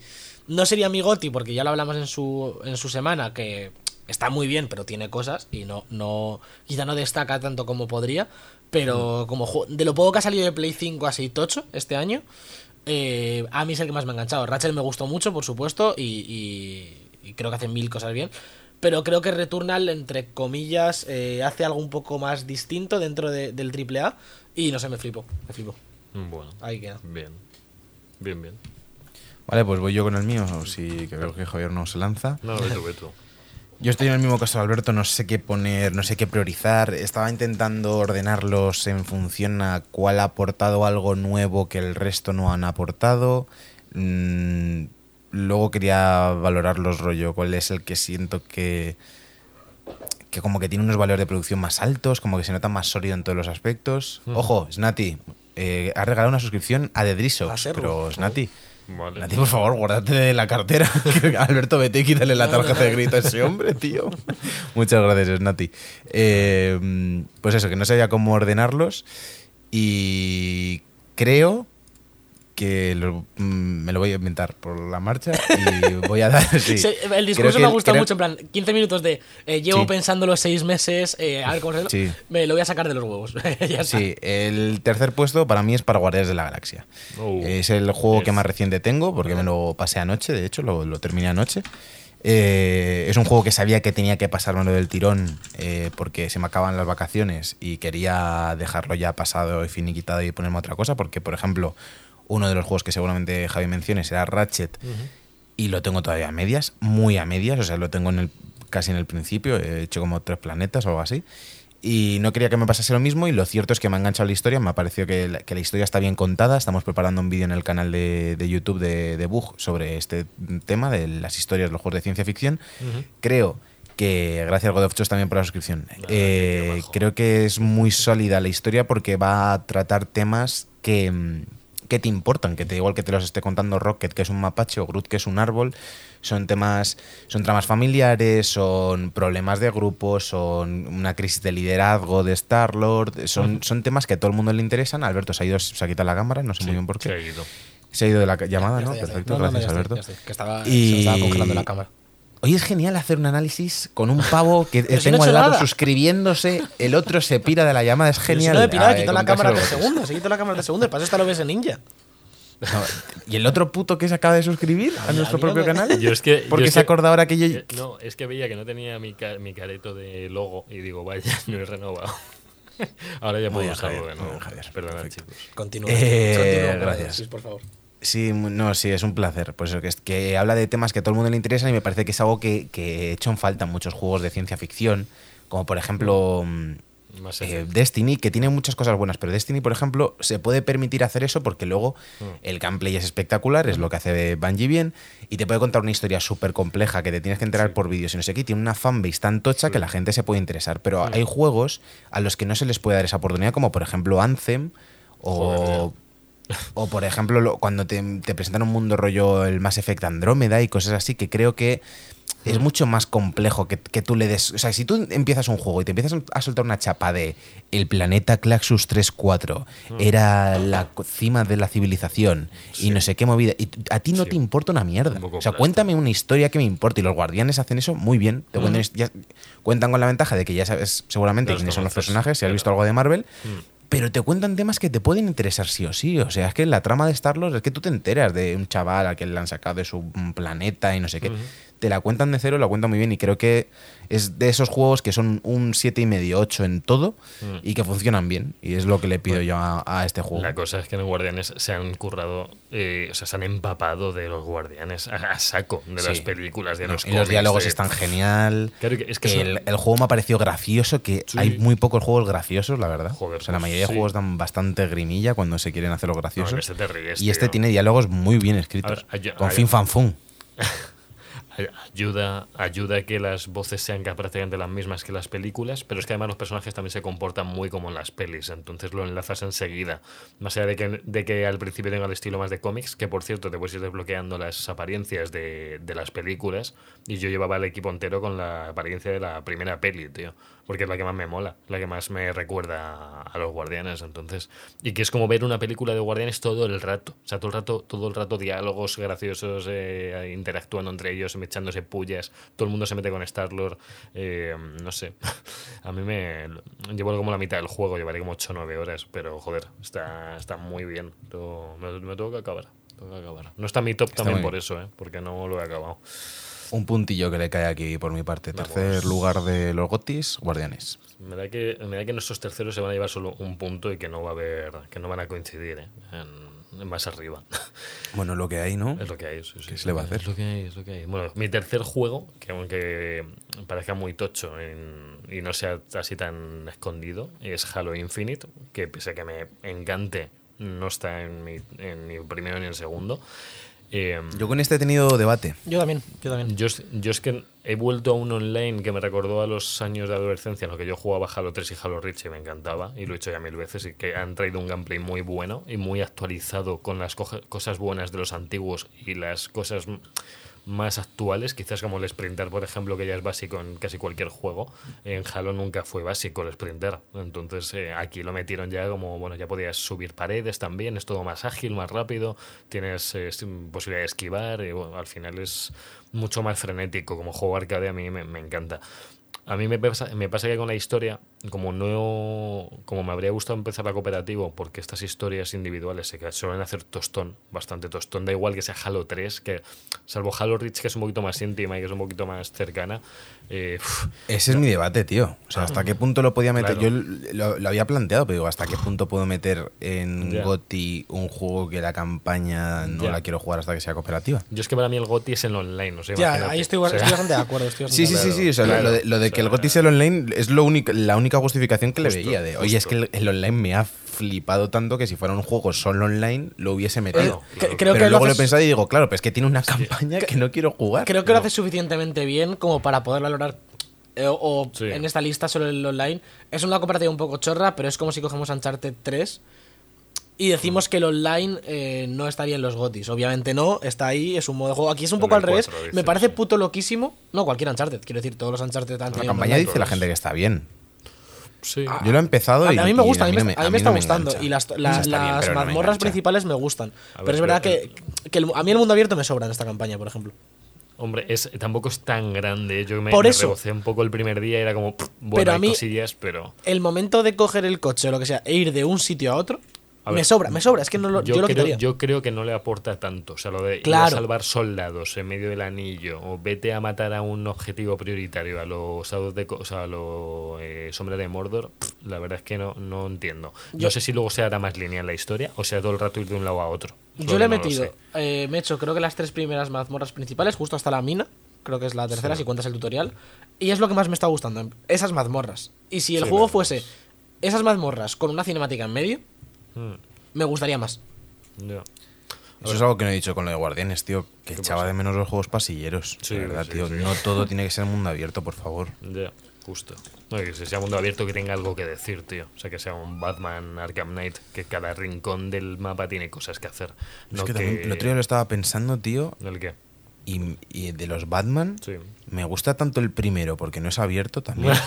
no sería mi Goti, porque ya lo hablamos en su, en su semana, que está muy bien, pero tiene cosas y no, no quizá no destaca tanto como podría. Pero como ju- de lo poco que ha salido de Play 5 así tocho este año, eh, a mí es el que más me ha enganchado. Ratchet me gustó mucho, por supuesto, y, y- y creo que hace mil cosas bien. Pero creo que Returnal, entre comillas, eh, hace algo un poco más distinto dentro de- del AAA. Y no sé, me flipo, me flipo. Bueno, Ahí queda. bien. Bien, bien. Vale, pues voy yo con el mío, si que veo que Javier no se lanza. No, ve tú. Yo estoy en el mismo caso de Alberto, no sé qué poner, no sé qué priorizar. Estaba intentando ordenarlos en función a cuál ha aportado algo nuevo que el resto no han aportado. Mm, luego quería valorarlos rollo, cuál es el que siento que que como que tiene unos valores de producción más altos, como que se nota más sólido en todos los aspectos. Ojo, Snati, eh, ha regalado una suscripción a The Drizzle, A Serru. pero Snati, Vale. Nati, por favor, guárdate de la cartera. Alberto, vete y quítale la tarjeta de grito a ese hombre, tío. Muchas gracias, Nati. Eh, pues eso, que no sabía cómo ordenarlos. Y creo que lo- mm, me lo voy a inventar por la marcha y voy a dar. sí. Se- el discurso me ha gustado creo- mucho, en plan, 15 minutos de eh, llevo Sí. pensando los 6 meses, eh, a ver cómo se Sí. Me lo voy a sacar de los huevos. ya está. Sí, el tercer puesto para mí es para Guardianes de la Galaxia. Oh, es el juego yes. que más reciente tengo, porque me lo pasé anoche, de hecho, lo, lo terminé anoche. Eh, es un juego que sabía que tenía que pasármelo del tirón eh, porque se me acaban las vacaciones y quería dejarlo ya pasado y finiquitado y ponerme otra cosa, porque, por ejemplo, uno de los juegos que seguramente Javi mencione será Ratchet y lo tengo todavía a medias, muy a medias, o sea, lo tengo en el, casi en el principio, he hecho como tres planetas o algo así. Y no quería que me pasase lo mismo y lo cierto es que me ha enganchado la historia, me ha parecido que la, que la historia está bien contada, estamos preparando un vídeo en el canal de, de YouTube de, de Bug sobre este tema, de las historias de los juegos de ciencia ficción. Creo que gracias God of Chos también por la suscripción. Eh, creo que es muy sólida la historia porque va a tratar temas que, que te importan, que te igual que te los esté contando Rocket, que es un mapache, o Groot, que es un árbol. Son temas, son tramas familiares, son problemas de grupo, son una crisis de liderazgo de Star Lord, son, son temas que a todo el mundo le interesan. Alberto se ha ido, se ha quitado la cámara, no sé muy bien por Se ha qué. ido. Se ha ido de la llamada, Ya ¿no? está, ya está. Perfecto, No, no, no, gracias Alberto. estoy, que estaba, Y- se me estaba congelando la cámara. Hoy es genial hacer un análisis con un pavo que Pero si tengo no he al lado nada. suscribiéndose, el otro se pira de la llamada, es Pero si genial. no he pirado, eh, quitado la cámara de segundos, he quitado la cámara de segundos, para eso está lo ves en Ninja. No, ¿Y el otro puto que se acaba de suscribir a nuestro mí propio canal? Yo es que- Porque yo se que- acordado ahora que yo... Eh, No, es que veía que no tenía mi, ca- mi careto de logo y digo, vaya, no he renovado. Ahora ya puedo usarlo de nuevo. Javier. Perdonad, chicos. Continúa. Eh, gracias. sí, por favor. Sí, no, sí, es un placer. Pues que, es- que habla de temas que a todo el mundo le interesan y me parece que es algo que, que he hecho en falta en muchos juegos de ciencia ficción, como por ejemplo mm, Más eh. Destiny, que tiene muchas cosas buenas, pero Destiny, por ejemplo, se puede permitir hacer eso porque luego el gameplay es espectacular, es lo que hace Bungie bien, y te puede contar una historia súper compleja que te tienes que enterar por vídeos y no sé qué, tiene una fanbase tan tocha que la gente se puede interesar. Pero hay juegos a los que no se les puede dar esa oportunidad, como por ejemplo Anthem o... O por ejemplo, lo- cuando te, te presentan un mundo rollo el Mass Effect Andrómeda y cosas así, que creo que es mucho más complejo que, que tú le des. O sea, si tú empiezas un juego y te empiezas a soltar una chapa de el planeta Claxus 3-4 era la cima de la civilización y no sé qué movida, y a ti no Sí. te importa una mierda. Un O sea, cuéntame una historia que me importe. Y los guardianes hacen eso muy bien. Te cuentan, ya- cuentan con la ventaja de que ya sabes seguramente Los quiénes son los personajes, si has visto algo de Marvel. Mm. Pero te cuentan temas que te pueden interesar sí o sí. O sea, es que la trama de Star Wars es que tú te enteras de un chaval al que le han sacado de su mm, planeta y no sé qué. Te la cuentan de cero, la cuentan muy bien y creo que es de esos juegos que son un 7,5 y medio, 8 en todo Mm. y que funcionan bien. Y es lo que le pido yo a, a este juego. La cosa es que los guardianes se han currado, eh, o sea, se han empapado de los guardianes a, a saco, de las películas, de No, los y los diálogos de- están genial. Claro que- es que el, son- el juego me ha parecido gracioso, que Sí. hay muy pocos juegos graciosos, la verdad. Joder, o sea, la pues mayoría sí. de juegos dan bastante grimilla cuando se quieren hacer los No, graciosos. que este te ríes, y este tío. tiene diálogos muy bien escritos. Ver, con fin fan fun. Ay- Ayuda, ayuda a que las voces sean ca- prácticamente las mismas que las películas, pero es que además los personajes también se comportan muy como en las pelis, entonces lo enlazas enseguida. Más allá de que, de que al principio tenga el estilo más de cómics, que por cierto te puedes ir desbloqueando las apariencias de, de las películas, y yo llevaba el equipo entero con la apariencia de la primera peli, tío, porque es la que más me mola, la que más me recuerda a, los guardianes, entonces, y que es como ver una película de guardianes todo el rato, o sea, todo el rato, todo el rato diálogos graciosos, eh, interactuando entre ellos, echándose pullas, todo el mundo se mete con Star-Lord, eh, no sé, a mí me llevo como la mitad del juego, llevaré como 8 o 9 horas, pero joder, está, está muy bien, me, me tengo que acabar. tengo que acabar. No está en mi top también muy por eso, ¿eh? porque no lo he acabado. Un puntillo que le cae aquí por mi parte. Vamos. Tercer lugar de los Gotis, Guardianes. Me da que me da que nuestros terceros se van a llevar solo un punto y que no va a haber que no van a coincidir ¿eh? en, en más arriba. Bueno, lo que hay, ¿no? Es lo que hay, sí, sí, ¿Qué se le va a hacer? Es lo que hay, es lo que hay. Bueno, mi tercer juego, que aunque parezca muy tocho en- y no sea así tan escondido, es Halo Infinite, que pese a que me encante, no está en mi, en ni el primero ni el segundo. Eh, Yo con este he tenido debate. Yo también, yo también. yo, es- yo es que he vuelto a un online que me recordó a los años de adolescencia en los que yo jugaba Halo 3 y Halo Reach y me encantaba, y lo he hecho ya mil veces, y que han traído un gameplay muy bueno y muy actualizado con las cosas buenas de los antiguos y las cosas más actuales, quizás como el sprinter, por ejemplo, que ya es básico en casi cualquier juego. En Halo nunca fue básico el sprinter, entonces eh, aquí lo metieron ya como, bueno, ya podías subir paredes también, es todo más ágil, más rápido, tienes eh, posibilidad de esquivar, y al final es mucho más frenético, como juego arcade a mí me, me encanta. A mí me pasa, me pasa que con la historia, como no como me habría gustado empezar la cooperativo, porque estas historias individuales se suelen hacer tostón, bastante tostón, da igual que sea Halo 3, que salvo Halo Reach, que es un poquito más íntima y que es un poquito más cercana, eh, Ese es mi debate, tío. O sea, ¿hasta qué punto lo podía meter? Claro. Yo lo, lo había planteado, pero digo, ¿hasta qué punto puedo meter en Ya. GOTI un juego que la campaña no la quiero jugar hasta que sea cooperativa? yo es que para mí el GOTI es el online, no sé, Ya, ahí estoy, O sea, estoy bastante de acuerdo. Estoy Sí, bastante sí, sí, sí. O sea, lo- Claro. lo de, lo de que el O sea, GOTI sea el online es lo único, la única justificación que le veía. De, Oye, es que el, el online me ha flipado tanto que si fuera un juego solo online lo hubiese metido. Que- claro. creo pero que luego lo lo he pensado y digo, claro, pero es que tiene una campaña que no quiero jugar. Creo que lo hace suficientemente bien como para poder valorar eh, o Sí. en esta lista solo el online. Es una comparativa un poco chorra, pero es como si cogemos Uncharted 3 y decimos que el online eh, no estaría en los GOTIS. Obviamente no, está ahí, es un modo de juego. Aquí es un poco al revés. 4 Me parece puto loquísimo. No, cualquier Uncharted, quiero decir, todos los Uncharted han La campaña dice la gente que está bien. Sí. Yo lo he empezado A, y a mí me gusta, a mí me, no a mí me no está gustando. engancha. Y las, la- bien, las pero no me mazmorras principales me gustan. Pero es verdad pero- que, que el- a mí el mundo abierto me sobra en esta campaña, por ejemplo. Hombre, es, tampoco es tan grande. Yo me, Por me eso. rebocé un poco el primer día y era como, pff, bueno, Pero a mí- cosillas, pero... El momento de coger el coche o lo que sea e ir de un sitio a otro, Me sobra, me sobra. Es que no lo, yo, Yo, lo creo, quitaría. yo creo que no le aporta tanto. O sea, lo de ir a Claro. salvar soldados en medio del anillo o vete a matar a un objetivo prioritario, a los de, o sea, a los eh, Sombra de Mordor, pff, la verdad es que no, no entiendo. Yo- no sé si luego se hará más lineal la historia o sea todo el rato ir de un lado a otro. Yo le he no metido, eh, me he hecho creo que las tres primeras mazmorras principales, justo hasta la mina, creo que es la tercera si cuentas el tutorial, y es lo que más me está gustando, esas mazmorras. Y si el Sí, juego fuese esas mazmorras con una cinemática en medio, Mm, me gustaría más. ya. Eso es algo que no he dicho con lo de Guardianes, tío. Que ¿Qué echaba pasa? de menos los juegos pasilleros. Sí, de verdad, sí, tío. sí. No todo tiene que ser mundo abierto, por favor. Ya, justo. No, que sea mundo abierto que tenga algo que decir, tío. O sea, que sea un Batman Arkham Knight, que cada rincón del mapa tiene cosas que hacer. es No que, también el otro día lo estaba pensando, tío. ¿El qué? Y, y de los Batman, Sí. me gusta tanto el primero porque no es abierto también.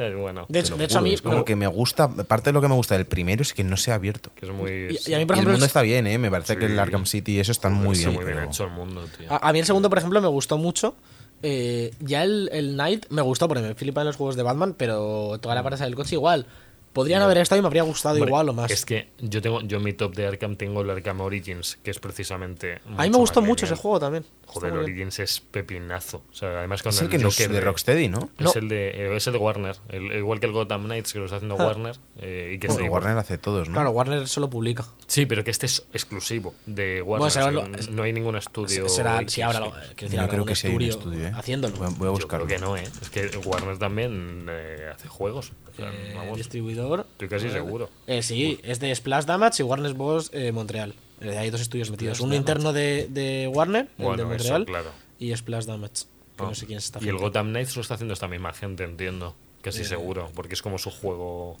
Eh, bueno, De hecho, lo de hecho a mí... es como que me gusta. Parte de lo que me gusta del primero es que no sea abierto. que es muy... Y- y a mí, por Y el ejemplo, mundo está bien, ¿eh? Me parece que el. Arkham City y eso están muy bien. muy bien pero- hecho el mundo, tío. A, a mí el segundo, por ejemplo, me gustó mucho. Eh, ya el, el Night me gustó porque me flipan los juegos de Batman, pero toda la parte del coche igual. Podrían haber estado y me habría gustado Hombre, igual o más. Es que yo tengo yo en mi top de Arkham tengo el Arkham Origins, que es precisamente. a mí me gustó mucho ese juego también. Joder, bien. Origins es pepinazo. O sea, además con Es el que no es de Rocksteady, ¿no? Es, No. el de, eh, es el de Warner. El- igual que el Gotham Knights, que lo está haciendo Ah. Warner. eh, y que Bueno, Warner hace todos, ¿no? Claro, Warner solo publica. Sí, pero que este es exclusivo de Warner. Bueno, será o sea, lo- no- hay ningún estudio. Será, X, si ahora lo, sí. quiero decir, Yo habrá creo que sí hay un estudio estudio, ¿eh? haciéndolo. Voy a, voy a Yo buscarlo. creo que no, ¿eh? Es que Warner también eh, hace juegos. O sea, Eh, vamos, distribuidor. Estoy casi seguro. Eh, sí, es de Splash Damage y Warner Bros. eh, Montreal. Eh, hay dos estudios metidos. Uno interno de, de Warner, el Bueno, de eso, Montreal, claro. y Splash Damage. Que Ah. no sé quién está Y el Gotham Knights lo está haciendo esta misma gente, entiendo. Casi seguro, porque es como su juego.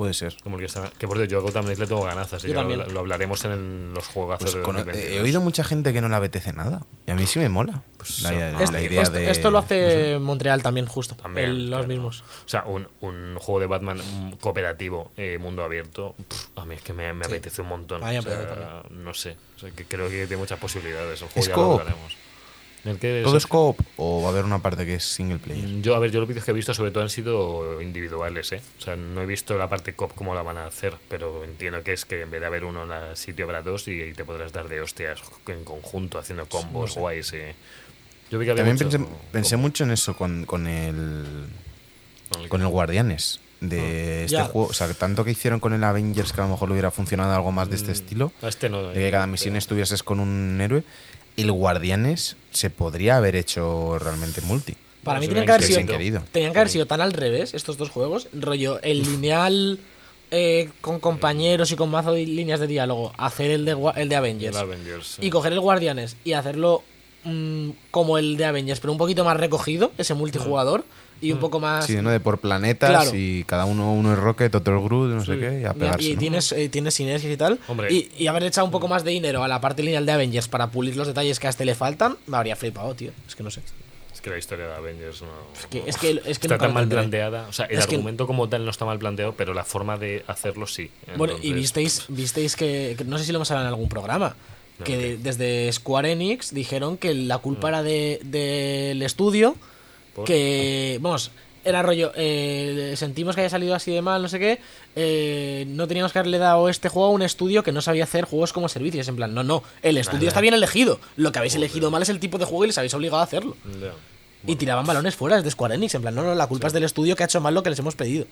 Puede ser. Como el que, está, que por cierto, yo a Gotham Knights le tengo ganas, así Yo que lo, también. lo hablaremos en el- los juegazos Pues de con- 2022. he oído mucha gente que no le apetece nada. Y a mí sí me mola. Pues, la, la Este- idea esto, de. esto lo no hace Montreal también, justo. También, el- los claro. mismos. O sea, un, un juego de Batman mm, cooperativo, eh, mundo abierto, pff, a mí es que me, me Sí. apetece un montón. O sea, no sé, o sea, que creo que tiene muchas posibilidades. El juego ¿Es ya lo hablaremos. ¿El qué ¿Todo es coop o va a haber una parte que es single player? Mm, Yo, a ver, yo los vídeos que he visto sobre todo han sido individuales, ¿eh? O sea, no he visto la parte cop cómo la van a hacer, pero entiendo que es que en vez de haber uno en la sitio habrá dos y, y te podrás dar de hostias en conjunto haciendo combos guays. eh. Yo vi que había También mucho pensé, mucho en eso con, con el. Con el- Con el Guardianes. Ah. De este Ya. juego. O sea, tanto que hicieron con el Avengers que a lo mejor le hubiera funcionado algo más de este estilo. A este no. De que cada misión estuvieses con un héroe. El Guardianes se podría haber hecho realmente multi. Para mí tenían que haber sido, tenían que haber sido tan al revés estos dos juegos. Rollo, el lineal eh, con compañeros y con mazo de líneas de diálogo, hacer el de, el de Avengers. El Avengers. sí. Y coger el Guardianes y hacerlo mm, como el de Avengers, pero un poquito más recogido, ese multijugador, y un poco más... Sí, ¿no? De por planetas Claro. y cada uno, uno es Rocket, otro es Groot, no sé Sí. qué, y a Y, pegarse. y ¿no? tienes, eh, tienes sinergias y tal. Hombre. Y, y haber echado un poco más de dinero a la parte lineal de Avengers para pulir los detalles que a este le faltan, me habría flipado, tío. Es que no sé. Es que la historia de Avengers no. Es que, es que, es que está tan mal planteada. O sea, el Es que- argumento como tal no está mal planteado, pero la forma de hacerlo sí. Bueno, y Entonces, visteis, visteis que, que no sé si lo hemos hablado en algún programa, que de- desde Square Enix dijeron que la culpa era de- del estudio, ¿Por? que, vamos, era rollo, eh, sentimos que haya salido así de mal, no sé qué, eh, no teníamos que haberle dado este juego a un estudio que no sabía hacer juegos como servicios, en plan, no, no, el estudio está bien elegido, lo que habéis elegido mal es el tipo de juego y les habéis obligado a hacerlo. Y tiraban balones fuera desde Square Enix, en plan, no, no, la culpa es del estudio que ha hecho mal lo que les hemos pedido.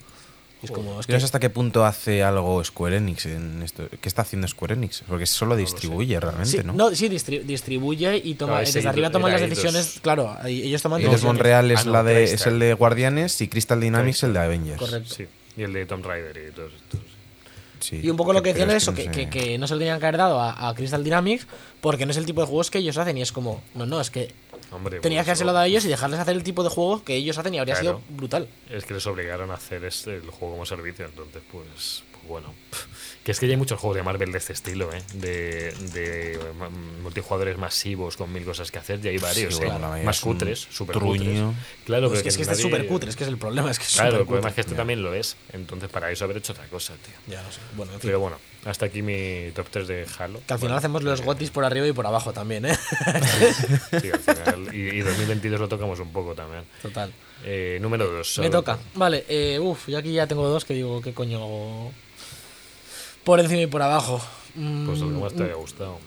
Es como, es que, no sé hasta qué punto hace algo Square Enix en esto. ¿Qué está haciendo Square Enix? Porque solo distribuye realmente, Sí, ¿no? sí, distri- distribuye y toma, Claro, desde sí, arriba toman las decisiones. Claro, ellos toman decisiones. Montreal es, Ah, no, la de, es el de Guardianes y Crystal Dynamics el de Avengers. Correcto. Sí. Y el de Tomb Raider y todos estos. Sí, Y un poco lo que decían es eso, no que, sé. que- que no se lo tenían que haber dado a, a Crystal Dynamics porque no es el tipo de juegos que ellos hacen y es como, no, no, es que Hombre, Tenías que dárselo a ellos y dejarles hacer el tipo de juego que ellos hacen y habría Claro. sido brutal. Es que les obligaron a hacer este, el juego como servicio, entonces, pues, pues bueno. Que es que ya hay muchos juegos de Marvel de este estilo, ¿eh? De, multijugadores masivos con mil cosas que hacer, ya hay varios, Sí, ¿eh? bueno, Más es cutres, súper truño. cutres. Claro, Pues pero que es que este es súper cutre, es que es el problema, es que es Claro, el problema es que este también lo es. Entonces, para eso haber hecho otra cosa, tío. Ya no sé. Bueno, en fin. Pero bueno, hasta aquí mi top 3 de Halo. Que al final Bueno, hacemos los eh, gotis por arriba y por abajo también, ¿eh? Sí, al final. Y, y 2022 lo tocamos un poco también. Total. Eh, número 2. Me toca. Vale, eh, uff, yo aquí ya tengo dos que digo, ¿qué coño hago? Por encima y por abajo. Mm, Pues lo que más te haya gustado.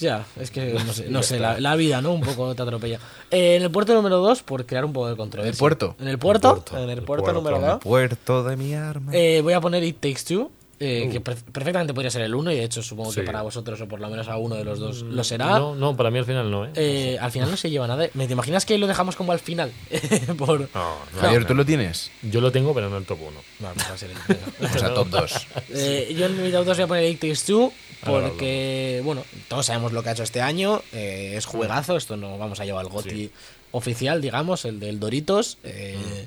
Ya, es que no sé, no sé la, la vida, ¿no? Un poco te atropella. Eh, en el puerto número 2, por crear un poco de controversia. ¿El puerto? En el puerto, El puerto, en el el puerto puerto, número el 2. Puerto de mi arma. Eh, voy a poner It Takes Two, eh, que per- perfectamente podría ser el 1 y de hecho supongo que para vosotros o por lo menos a uno de los dos lo será. No, no, para mí al final no, ¿eh? Eh, al final no se lleva nada. ¿Me te imaginas que lo dejamos como al final? por... No, no, Javier, no. ¿tú lo tienes? Yo lo tengo, pero no el top 1. No, pues va a ser el sea, top 2. Eh, yo en mi top 2 voy a poner It Takes Two porque, bueno, todos sabemos lo que ha hecho este año. eh, es juegazo. Esto no vamos a llevar el GOTI Sí. oficial, digamos, el del Doritos. eh,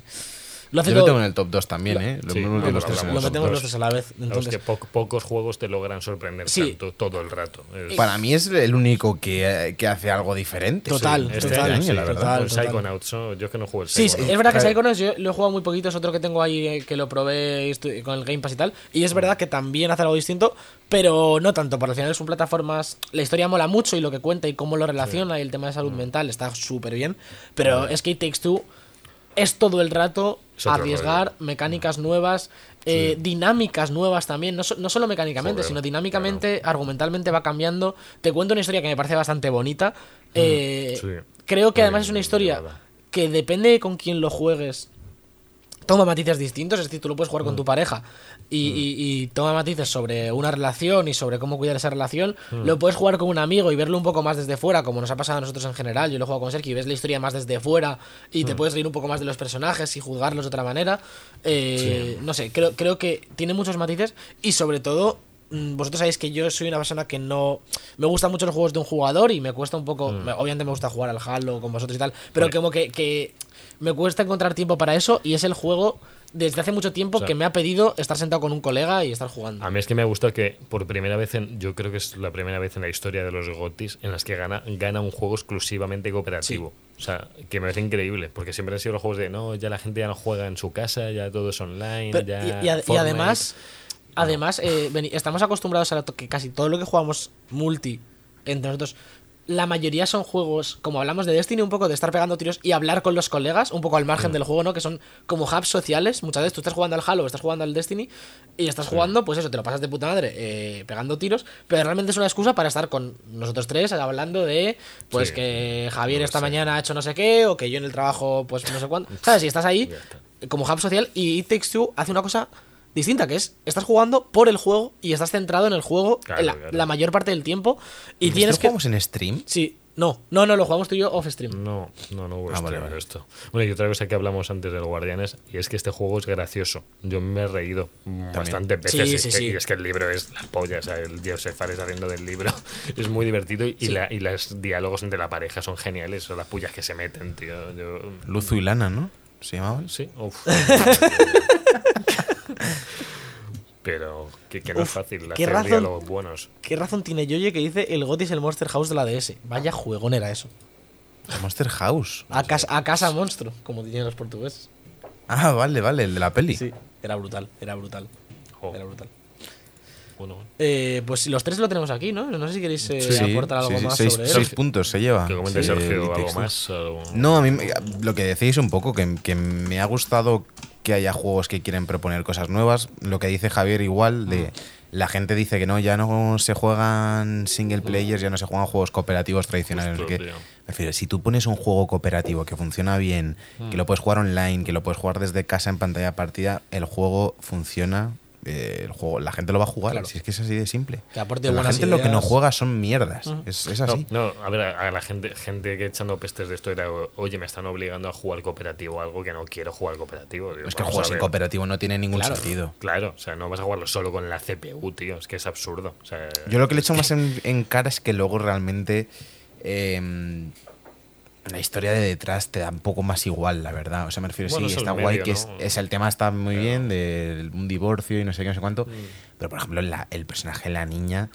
Lo hace Yo lo todo- tengo en el top 2 también, ¿eh? Lo Sí, mismo que no, los lo tres lo metemos los tres a la vez. Entonces, que po- pocos juegos te logran sorprender Sí. tanto todo el rato. Es- Para mí es el único que, que hace algo diferente. Total, este total, año, sí, la verdad. con total. Psychonauts, ¿no? yo es que no juego el Sí, es verdad que. Psychonauts yo lo he jugado muy poquito, es otro que tengo ahí eh, que lo probé con el Game Pass y tal. Y es verdad que también hace algo distinto, pero no tanto, porque al final son plataformas. La historia mola mucho y lo que cuenta y cómo lo relaciona y el tema de salud mental está súper bien. Pero es que It Takes Two es todo el rato Arriesgar mecánicas nuevas, eh, dinámicas nuevas también, no, so- no solo mecánicamente, Joder, sino dinámicamente, argumentalmente va cambiando. Te cuento una historia que me parece bastante bonita. Eh, sí. Creo que además es una historia que depende de con quién lo juegues. Toma matices distintos, es decir, tú lo puedes jugar Mm. con tu pareja y, y- y toma matices sobre una relación y sobre cómo cuidar esa relación. Mm. Lo puedes jugar con un amigo y verlo un poco más desde fuera, como nos ha pasado a nosotros en general. Yo lo he jugado con Sergio y ves la historia más desde fuera y Mm. te puedes reír un poco más de los personajes y juzgarlos de otra manera. Eh, No sé, creo, creo que tiene muchos matices y sobre todo mm, vosotros sabéis que yo soy una persona que no me gustan mucho los juegos de un jugador y me cuesta un poco me- obviamente me gusta jugar al Halo con vosotros y tal pero como que, que me cuesta encontrar tiempo para eso y es el juego desde hace mucho tiempo O sea, que me ha pedido estar sentado con un colega y estar jugando A mí es que me gusta que por primera vez, en, yo creo que es la primera vez en la historia de los GOTIS en las que gana, gana un juego exclusivamente cooperativo. O sea, que me parece increíble, porque siempre han sido los juegos de, no, ya la gente ya no juega en su casa, ya todo es online, Pero- ya y, y ad- y Fortnite. además además eh, estamos acostumbrados a que casi todo lo que jugamos multi entre nosotros la mayoría son juegos, como hablamos de Destiny, un poco de estar pegando tiros y hablar con los colegas, un poco al Mm. margen del juego, ¿no? Que son como hubs sociales. Muchas veces tú estás jugando al Halo, estás jugando al Destiny y estás jugando, pues eso, te lo pasas de puta madre eh, pegando tiros, pero realmente es una excusa para estar con nosotros tres hablando de, pues Sí. que Javier No esta sé. mañana ha hecho no sé qué, o que yo en el trabajo, pues no sé cuánto. ¿Sabes? Y estás ahí como hub social y It Takes Two hace una cosa distinta, que es, estás jugando por el juego y estás centrado en el juego Claro, la, claro. la mayor parte del tiempo y ¿Esto tienes lo que... jugamos en stream? Sí, no, no, no, lo jugamos tú y yo off stream. No, no, no hubo Ah, vale, stream vale. esto. Bueno, y otra cosa que hablamos antes del Guardianes, y es que este juego es gracioso. Yo me he reído bastante veces. Sí, es sí, que- sí. Y es que el libro es la polla, o sea, el Joseph Fares haciendo del libro es muy divertido y, Sí. la- y los diálogos entre la pareja son geniales, son las pullas que se meten, tío. Yo, Luzu y Lana, ¿no? ¿Se llamaban? Sí, uf. Pero que, que no es fácil qué hacer razón. diálogos buenos. ¿Qué razón tiene Yoye que dice el GOTY es el Monster House de la DS? Vaya juegón era eso. Monster House. A, casa, a casa monstruo, como dirían los portugueses. Ah, vale, vale, el de la peli. Sí, era brutal, era brutal. Era brutal. bueno, bueno. Eh, pues los tres lo tenemos aquí, ¿no? No sé si queréis eh, Sí, aportar algo sí, sí, más seis, sobre él. seis puntos se lleva. Que comente Sergio algo más. algo- No, a mí lo que decís un poco, que, que me ha gustado que haya juegos que quieren proponer cosas nuevas. Lo que dice Javier igual, Mm. de la gente dice que no, ya no se juegan single players, ya no se juegan juegos cooperativos tradicionales. Justo, refiero, si tú pones un juego cooperativo que funciona bien, que lo puedes jugar online, que lo puedes jugar desde casa en pantalla partida, el juego funciona. Eh, el juego, la gente lo va a jugar. Claro. Si es que es así de simple. Que aporte la gente lo que no juega son mierdas. es, es así. No, no, a ver, a, la gente, gente que echando pestes de esto era, oye, me están obligando a jugar cooperativo, algo que no quiero jugar cooperativo. Digo, es que jugar a sin cooperativo no tiene ningún Claro. sentido. Claro, o sea, no vas a jugarlo solo con la CPU, tío, es que es absurdo. O sea, Yo lo que le echo más en, en cara es que luego realmente. eh, la historia de detrás te da un poco más igual, la verdad. O sea, me refiero, Bueno, sí, es está guay medio, que es, ¿no? es el tema está muy Claro. bien de un divorcio y no sé qué, no sé cuánto. Mm. Pero, por ejemplo, la- el personaje de la niña,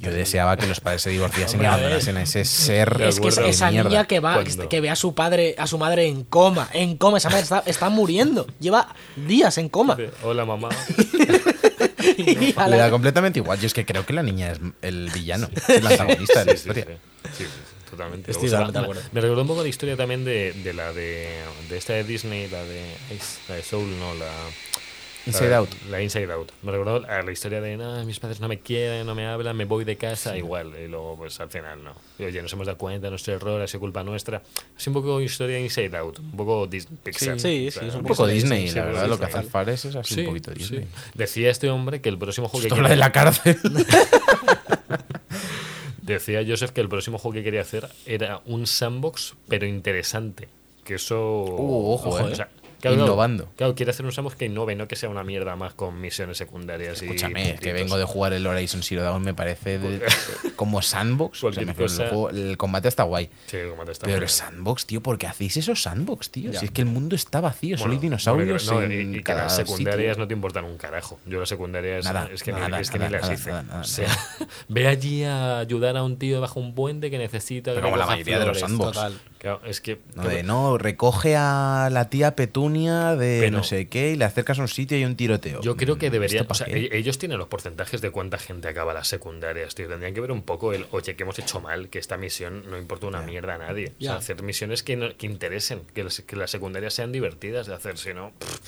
yo deseaba que los padres se divorciasen y abandonasen a ese ser Es que esa, esa niña que va, que ve a su padre, a su madre en coma, en coma, esa madre está, está muriendo, lleva días en coma. Hola mamá. Le da completamente igual. Yo es que creo que la niña es el villano, el antagonista de la Sí, sí, historia. sí. Sí, sí, totalmente. Estoy O sea, totalmente de me- acuerdo. Me recordó un poco la historia también de, de la de, de esta de Disney, la de, la de Soul, no, la... Inside la- Out. La Inside Out. Me recordó a la historia de, no, mis padres no me quieren, no me hablan, me voy de casa, igual. Y luego, pues al final, no. Y, oye, nos hemos dado cuenta, nuestro error, ha sido culpa nuestra. Es un poco historia de Inside Out, un poco Dis- Pixar. sí, O sea, sí, es Un poco Disney, sí, la sí, verdad. sí, lo que sí. hace Fares es así Sí, un poquito sí. Disney. Decía este hombre que el próximo juego que Esto habla de la cárcel. Decía Joseph que el próximo juego que quería hacer era un sandbox, pero interesante. Que eso. Uh, ojo, eh. O sea, claro, Innovando. Claro, quiere hacer un sandbox que innove, no que sea una mierda más con misiones secundarias. y Escúchame, es que vengo de jugar el Horizon Zero Dawn, me parece de- como sandbox. O sea, me el, juego- el combate está guay. Sí, como te está Pero el sandbox, tío, ¿por qué hacéis esos sandbox, tío? Ya. Si es que el mundo está vacío, solo hay Bueno, dinosaurios bueno, no, en y, y que las secundarias sitio. no te importan un carajo. Yo las secundarias Nada, es que, nada, ni, es que nada, ni las hice. o sea, ve allí a ayudar a un tío bajo un puente que necesita. que Pero como la mayoría de los sandbox. Total. Claro, es que. No, de, no, recoge a la tía Petunia de Pero- no sé qué y le acercas a un sitio y hay un tiroteo. Yo creo que Mm, deberían. ¿esto O sea, e- ellos tienen los porcentajes de cuánta gente acaba las secundarias, tío. Tendrían que ver un poco el, oye, que hemos hecho mal, que esta misión no importa una mierda a nadie. O sea, hacer misiones que, no- que interesen, que las, que las secundarias sean divertidas de hacer, si no. pff,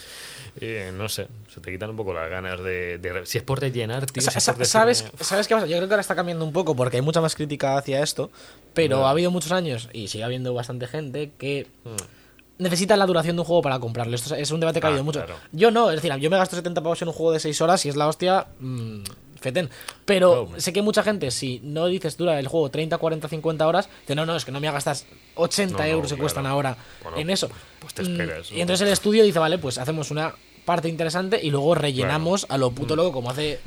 eh, no sé, se te quitan un poco las ganas de. si es por rellenar, tío. Sa- si es por decirme- ¿Sabes, ¿Sabes qué pasa? Yo creo que ahora está cambiando un poco porque hay mucha más crítica hacia esto, pero ha habido muchos años y sigue habiendo bastante gente que Mm. necesita la duración de un juego para comprarlo. Esto es- un debate que ha Ah, habido mucho. claro. Yo no, es decir, yo me gasto 70 pavos en un juego de 6 horas y es la hostia. mm, fetén. Pero sé que mucha gente, si no dices dura el juego 30, 40, 50 horas, dice no, no, es que no me gastas 80 No, euros que claro. cuestan ahora Bueno, en eso. pues te Mm, esperas, Y ¿no? entonces el estudio dice, vale, pues hacemos una parte interesante y luego rellenamos a lo puto loco, como hace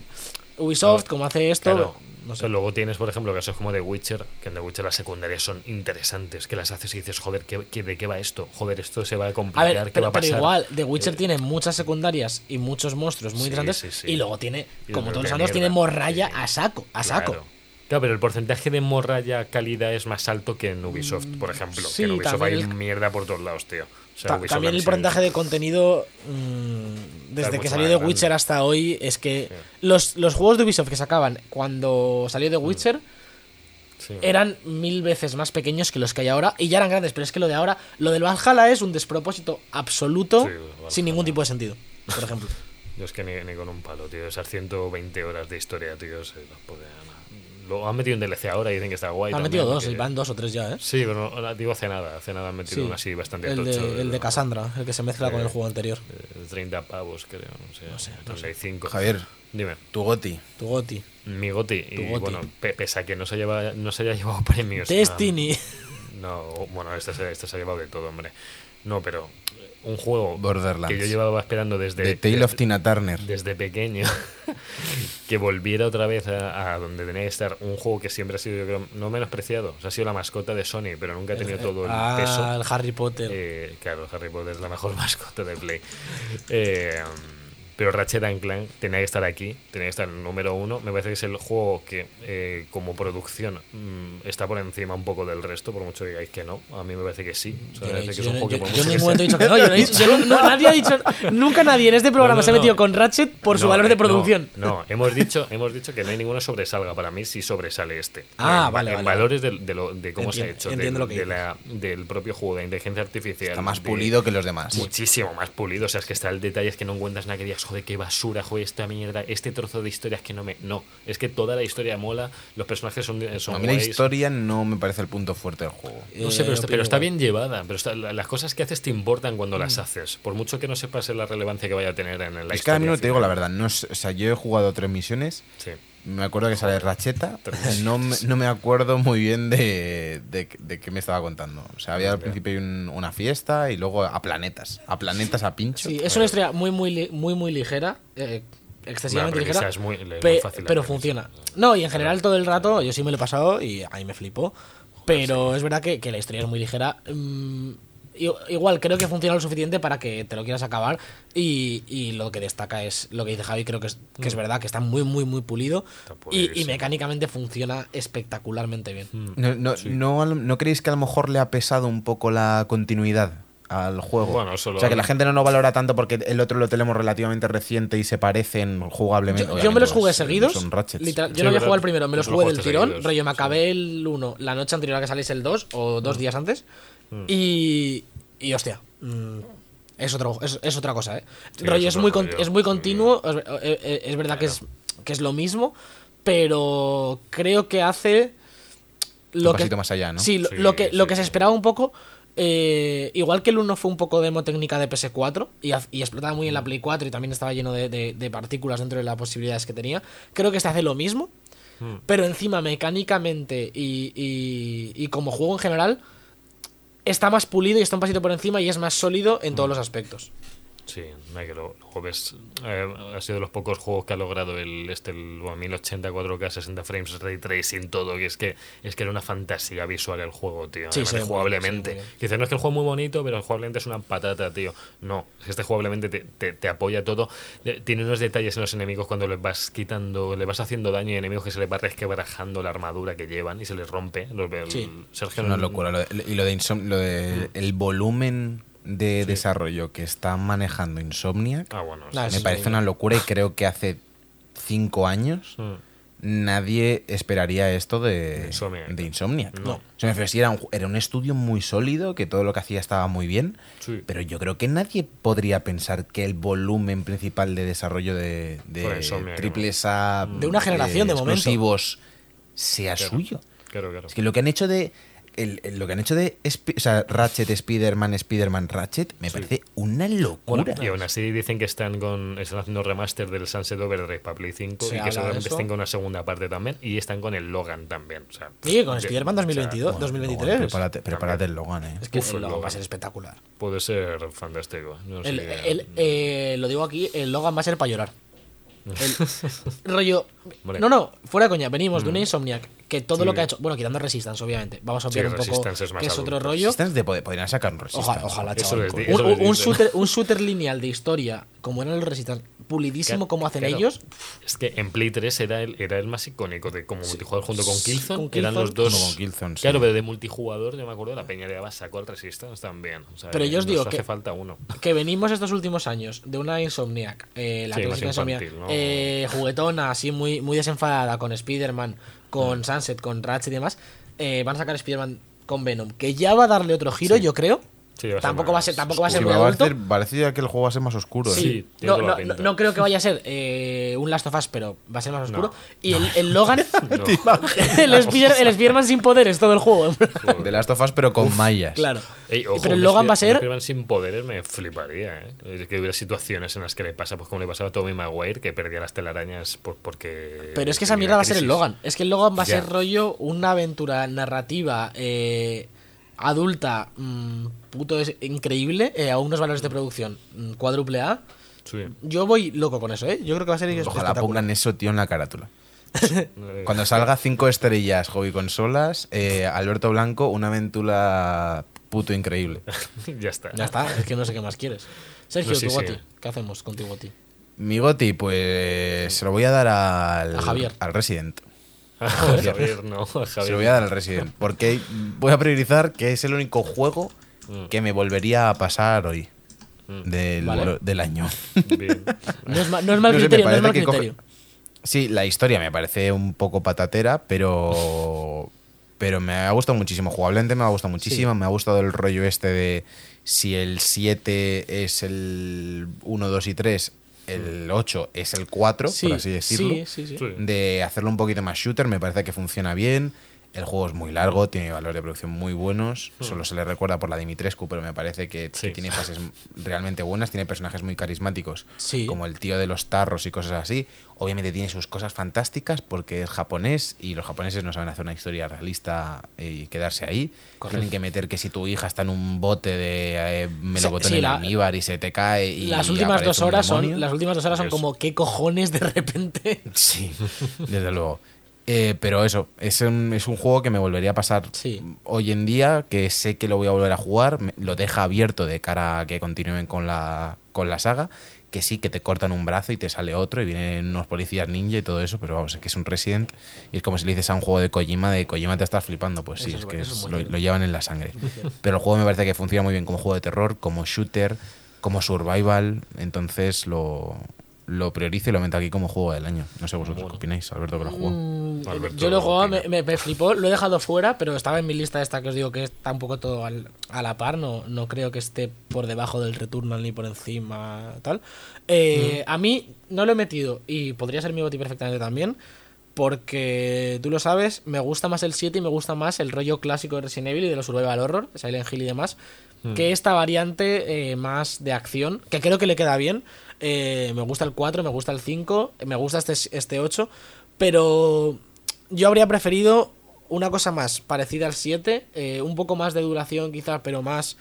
Ubisoft, como hace esto. Claro. No sé. Pero luego tienes, por ejemplo, casos como The Witcher, que en The Witcher las secundarias son interesantes, que las haces y dices, joder, ¿qué, qué- de qué va esto? Joder, esto se va a A complicar, ver, ¿qué pero, va a pero pasar? igual, The Witcher Eh, tiene muchas secundarias y muchos monstruos muy Sí, interesantes. sí, sí. Y luego tiene, Y como todos los años, tiene morralla a saco, a saco. Claro. Claro, pero el porcentaje de morralla calidad es más alto que en Ubisoft, por ejemplo. Sí, que en Ubisoft hay el- mierda por todos lados, tío. Sea, también el porcentaje de contenido mm, desde que salió grande. Witcher hasta hoy es que los, los juegos de Ubisoft que sacaban cuando salió The Witcher Sí. eran mil veces más pequeños que los que hay ahora y ya eran grandes, pero es que lo de ahora, lo del Valhalla es un despropósito absoluto Sí, sin ningún tipo de sentido, por ejemplo. Yo es que ni, ni con un palo, tío. Esas 120 horas de historia, tío, se las podrían- Lo han metido en DLC ahora y dicen que está guay. Han también, metido dos, van dos o tres ya, ¿eh? Sí, pero no, digo hace nada. Hace nada han metido Sí, uno así bastante el, de, el de Cassandra, el que se mezcla con el juego anterior. Eh, 30 pavos, creo. No sé, no sé, no sé 5. Javier, Dime. tu goti. Tu Goti. Mi goti. Y goti. bueno, pe- pese a que no se, lleva, no se haya llevado premios. Destiny. no, bueno, este se, este se ha llevado de todo, hombre. No, pero un juego Borderlands. que yo llevaba esperando desde. The Tale of Tina Turner. desde pequeño que volviera otra vez a, a donde tenía que estar un juego que siempre ha sido yo creo no menospreciado o sea, ha sido la mascota de Sony pero nunca ha tenido todo el ah, peso el Harry Potter. Eh, claro Harry Potter es la mejor mascota de Play Eh, pero Ratchet and Clank tenía que estar aquí tenía que estar en el número uno me parece que es el juego que eh, como producción mm, está por encima un poco del resto por mucho que digáis que no a mí me parece que sí O sea, Yo, me no he parece que dicho- es un yo- juego que yo- por yo en mucho ningún que momento he dicho que no. Yo no he dicho- yo no- no, nadie ha dicho. Nunca nadie en este programa No, se ha metido no. con Ratchet por su valor eh, de no, producción. No, hemos dicho, hemos dicho que no hay ninguno sobresalga. Para mí sí sobresale este. Ah, en, vale, en vale. valores de, de lo- de cómo se ha hecho, del- lo que de la- del propio juego de inteligencia artificial. Está más de- pulido que los demás. Muchísimo más pulido. O sea, es que está el detalle, es que no encuentras nada que digas, joder, qué basura, joder, esta mierda, este trozo de historias que no me. No, es que toda la historia mola, los personajes son, son a mí la guays. historia no me parece el punto fuerte del juego. No sé, pero, Eh, está, pero está bien llevada. Pero está- la- las cosas que haces te importan cuando Mm. las haces. Por mucho que no sepas la relevancia que vaya a tener en la es que a mí historia no te digo la verdad. No es- o sea, yo he jugado tres misiones. Sí. Me acuerdo que sale Racheta. No, me- no me acuerdo muy bien de, de, de qué me estaba contando. O sea, había al principio un- una fiesta y luego a planetas. A planetas a pincho. Sí, es una historia muy, muy, li- muy, muy ligera. eh, excesivamente ligera. es muy- es muy pe- fácil pero funciona. No, y en general todo el rato yo sí me lo he pasado y ahí me flipó. Pero es verdad que, que la historia es muy ligera. Mm, i- igual creo que funciona lo suficiente para que te lo quieras acabar. Y, y lo que destaca es lo que dice Javi, creo que es, que es verdad, que está muy, muy, muy pulido. Y, mecánicamente funciona espectacularmente bien. ¿No, no, no, ¿no creéis que a lo mejor le ha pesado un poco la continuidad al juego? Bueno, solo- O sea, que la gente no lo valora tanto porque el otro lo tenemos relativamente reciente y se parecen jugablemente. Yo, me los jugué seguidos. Ratchets. literal- yo Sí, no había jugado el primero, me los jugué del tirón. seguidos, rollo, me sí. acabé el 1 la noche anterior a que saliese el 2 o Mm. dos días antes. Y, y hostia. mm, es, otro, es, es otra cosa, ¿eh? Sí, rollo, es muy, con- es muy continuo. Es, eh, eh, es verdad que, es, que es lo mismo, pero creo que hace lo Un que, más allá, ¿no? Sí, lo, Sí, lo que, lo que se esperaba un poco. eh, igual que el 1 fue un poco demo técnica de PS4 y, explotaba muy en la Play 4 y también estaba lleno de, de- de partículas dentro de las posibilidades que tenía. Creo que este hace lo mismo, pero encima mecánicamente y, y- y como juego en general está más pulido y está un pasito por encima y es más sólido en todos los aspectos. Sí, no hay que lo, luego ves. eh, ha sido de los pocos juegos que ha logrado el, este, el bueno, 1080, 4K, 60 frames, ray tracing, todo. Que es que, es que era una fantasía visual el juego, tío. Sí, jugablemente. dices, no es que el juego es muy bonito, pero jugablemente es una patata, tío. No, es que este jugablemente te, te, te apoya todo. Tiene unos detalles en los enemigos cuando les vas quitando, le vas haciendo daño y enemigos que se les va resquebrajando la armadura que llevan y se les rompe. Los, el- Sí. Sergio Es una locura. Lo de- y lo de, Insom- lo de el volumen de desarrollo que está manejando Insomniac Ah, bueno. Nah, sí. es me parece una locura y creo que hace cinco años Mm. nadie esperaría esto de Insomniac. de Insomniac. No. O sea, me era un, era un estudio muy sólido, que todo lo que hacía estaba muy bien, Sí. pero yo creo que nadie podría pensar que el volumen principal de desarrollo de, de triples A De una generación, de momento. exclusivos sea suyo. Claro, claro. Es que lo que han hecho de. El- el- lo que han hecho de Sp- o sea, Ratchet, Spider-Man, Spider-Man, Ratchet, me parece una locura. Y aún así dicen que están con están haciendo remaster del Sunset Overdrive para Play 5 Se y que seguramente estén con una segunda parte también y están con el Logan también. O sea, Sí, con Spider-Man o sea, 2022, Bueno, 2023. Logan, prepárate, prepárate el Logan, eh. Es que Uf, el Logan va a ser espectacular. puede ser fantástico. No sé El- eh, lo digo aquí, el Logan va a ser para llorar. El rollo. No, no, fuera de coña, venimos de una Insomniac que todo Sí. lo que ha hecho. Bueno, quitando Resistance, obviamente. Vamos a Sí, obviar un poco Resistance es más que es otro rollo. Resistance de poder- podrían sacar un Resistance. Ojalá, ojalá, chaval. di- Un- un, shooter, un shooter lineal de historia, como eran los Resistance, pulidísimo Claro, como hacen claro. ellos. Es que en Play 3 era el, era el más icónico de como multijugador junto con Killzone, con que eran los dos. Con Killzone, sí. Claro, pero de multijugador, yo me acuerdo, la peña de Ava sacó al Resistance también. O sea, Pero yo os nos digo hace que- falta uno. Que venimos estos últimos años de una Insomniac, eh, la Sí, clásica más Insomniac, infantil, ¿no? eh, juguetona, así muy, muy desenfadada con Spider-Man. Con Sunset, con Ratchet y demás, eh, van a sacar Spider-Man con Venom, que ya va a darle otro giro, yo creo. Sí, va tampoco va a ser, más tampoco va a ser Sí, muy va a adulto. ser- parece ya que el juego va a ser más oscuro. ¿eh? Sí, no, no, no- no creo que vaya a ser eh, un Last of Us, pero va a ser más oscuro. Y el, el Logan, el, Spider- el Spider-Man sin poderes todo el juego. De Last of Us, pero con mallas. claro. Ey, ojo, pero el Logan va a ser Spider-Man sin poderes me fliparía, ¿eh? Que hubiera situaciones en las que le pasa, pues como le pasaba a Tommy Maguire, que perdía las telarañas por, porque. Pero es que esa mierda va a ser el. Logan. Es que el Logan va a ser rollo una aventura narrativa eh, adulta, mm, puto es increíble, eh, a unos valores de producción mm, cuádruple A. Sí. Yo voy loco con eso, ¿eh? Yo creo que va a ser Ojalá pongan eso, tío, en la carátula. Cuando salga cinco estrellas, hobby consolas, eh, Alberto Blanco, una aventura puto increíble. ya está. Ya está, es que no sé qué más quieres. Sergio, No, sí, tu sí. Goti, ¿qué hacemos con tu Goti? Mi Goti, pues se lo voy a dar al, A Javier. al Resident. A Javier, no. a Javier. Se lo voy a dar al Resident. Porque voy a priorizar que es el único juego Mm. que me volvería a pasar hoy. Del, Vale. del año. Bien. No es, no mal No sé, me criterio, no es mal coge- criterio. Sí, la historia me parece un poco patatera, pero. Pero me ha gustado muchísimo. Jugablemente me ha gustado muchísimo. Me ha gustado el rollo este de si el 7 es el 1, 2 y 3, el 8 es el 4, Sí, por así decirlo. sí, sí, sí. Sí. De hacerlo un poquito más shooter, me parece que funciona bien. El juego es muy largo, tiene valores de producción muy buenos. Solo se le recuerda por la Dimitrescu, pero me parece que, tiene fases realmente buenas. Tiene personajes muy carismáticos, Sí. como el tío de los tarros y cosas así. Obviamente tiene sus cosas fantásticas porque es japonés y los japoneses no saben hacer una historia realista y quedarse ahí. Correcto. Tienen que meter que si tu hija está en un bote de eh, melocotón Sí, en la- almíbar y se te cae y las últimas dos horas son las últimas dos horas son como qué cojones de repente Sí, desde luego. Eh, pero eso, es un, es un juego que me volvería a pasar Sí. hoy en día, que sé que lo voy a volver a jugar, me- lo deja abierto de cara a que continúen con la, con la saga, que sí, que te cortan un brazo y te sale otro y vienen unos policías ninja y todo eso, pero vamos, es que es un Resident y es como si le dices a un juego de Kojima, de Kojima te estás flipando, pues sí, Eso es, que es lo llevan en la sangre. Pero el juego me parece que funciona muy bien como juego de terror, como shooter, como survival, entonces lo, lo priorizo y lo meto aquí como juego del año. No sé vosotros Bueno. qué opináis, Alberto, que lo jugó. Mm, Alberto yo lo he jugado, me, me- me flipó, lo he dejado fuera, pero estaba en mi lista esta que os digo que está un poco todo al- a la par, no, no creo que esté por debajo del Returnal ni por encima, tal. Eh, A mí no lo he metido y podría ser mi boti perfectamente también, porque tú lo sabes, me gusta más el 7 y me gusta más el rollo clásico de Resident Evil y de los Survival Horror, Silent Hill y demás, que esta variante eh, más de acción, que creo que le queda bien. Eh, me gusta el 4, me gusta el 5, me gusta este, este 8, pero yo habría preferido una cosa más parecida al 7, eh, un poco más de duración quizás, pero más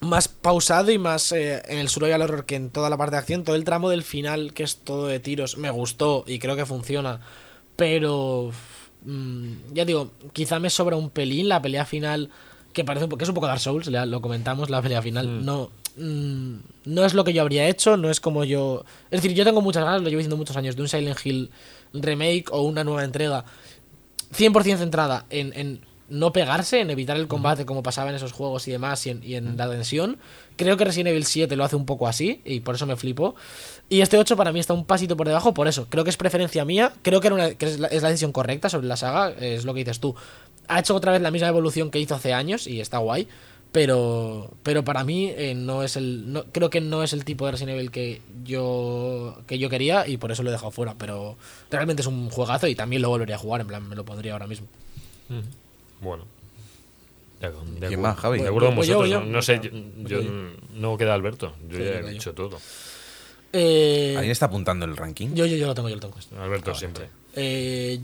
más pausado y más en el survival horror que en toda la parte de acción. Todo el tramo del final, que es todo de tiros, me gustó y creo que funciona. Pero mm, ya digo, quizá me sobra un pelín la pelea final, que parece que es un poco Dark Souls, lo comentamos, la pelea final. No, mm, no es lo que yo habría hecho, no es como yo. Es decir, yo tengo muchas ganas, lo llevo diciendo muchos años, de un Silent Hill remake o una nueva entrega 100% centrada en, en no pegarse, en evitar el combate como pasaba en esos juegos y demás y en, y en la tensión. Creo que Resident Evil 7 lo hace un poco así y por eso me flipo. Y este 8 para mí está un pasito por debajo por eso. Creo que es preferencia mía, creo que, era una- que es, la, es la decisión correcta sobre la saga, es lo que dices tú. Ha hecho otra vez la misma evolución que hizo hace años y está guay. Pero, pero para mí eh, no es el no, creo que no es el tipo de Resident Evil que yo que yo quería y por eso lo he dejado fuera pero realmente es un juegazo y también lo volvería a jugar en plan me lo pondría ahora mismo Bueno. De, acu- de ¿Quién más, Javi? De acuerdo con yo, yo. No sé, yo, yo- no queda Alberto. Yo Sí, ya he yo. dicho todo. Eh, ¿Alguien está apuntando el ranking? yo, yo, yo lo tengo, yo lo tengo. Alberto siempre. Eh,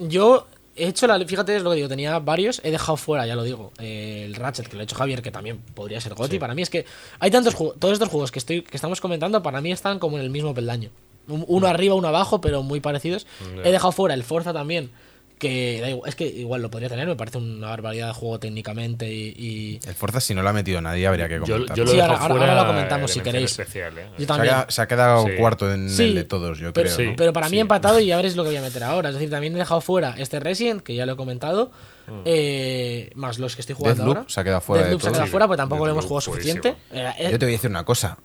yo he hecho la. Fíjate, es lo que digo, tenía varios, he dejado fuera, ya lo digo. eh, el Ratchet, que lo ha hecho Javier, que también podría ser Goti. Para mí es que hay tantos juegos, todos estos juegos que, estoy, que estamos comentando, para mí están como en el mismo peldaño. Un- Uno arriba, uno abajo, pero muy parecidos. He dejado fuera el Forza también, que da igual- es que igual lo podría tener, me parece una barbaridad de juego técnicamente y- y El Forza, si no lo ha metido nadie, habría que comentarlo. yo lo Sí, he ahora- lo comentamos de si queréis. especial, ¿eh? Yo se, ha también. quedado, se ha quedado Sí. cuarto en Sí, el de todos, yo pero, creo. ¿no? pero para mí Sí. empatado y ya veréis lo que voy a meter ahora. Es decir, también he dejado fuera este Resident, que ya lo he comentado, eh, más los que estoy jugando Deathloop ahora. se ha quedado fuera de Deathloop se ha quedado Sí, fuera porque tampoco lo hemos jugado suficiente. Eh, eh, Yo te voy a decir una cosa.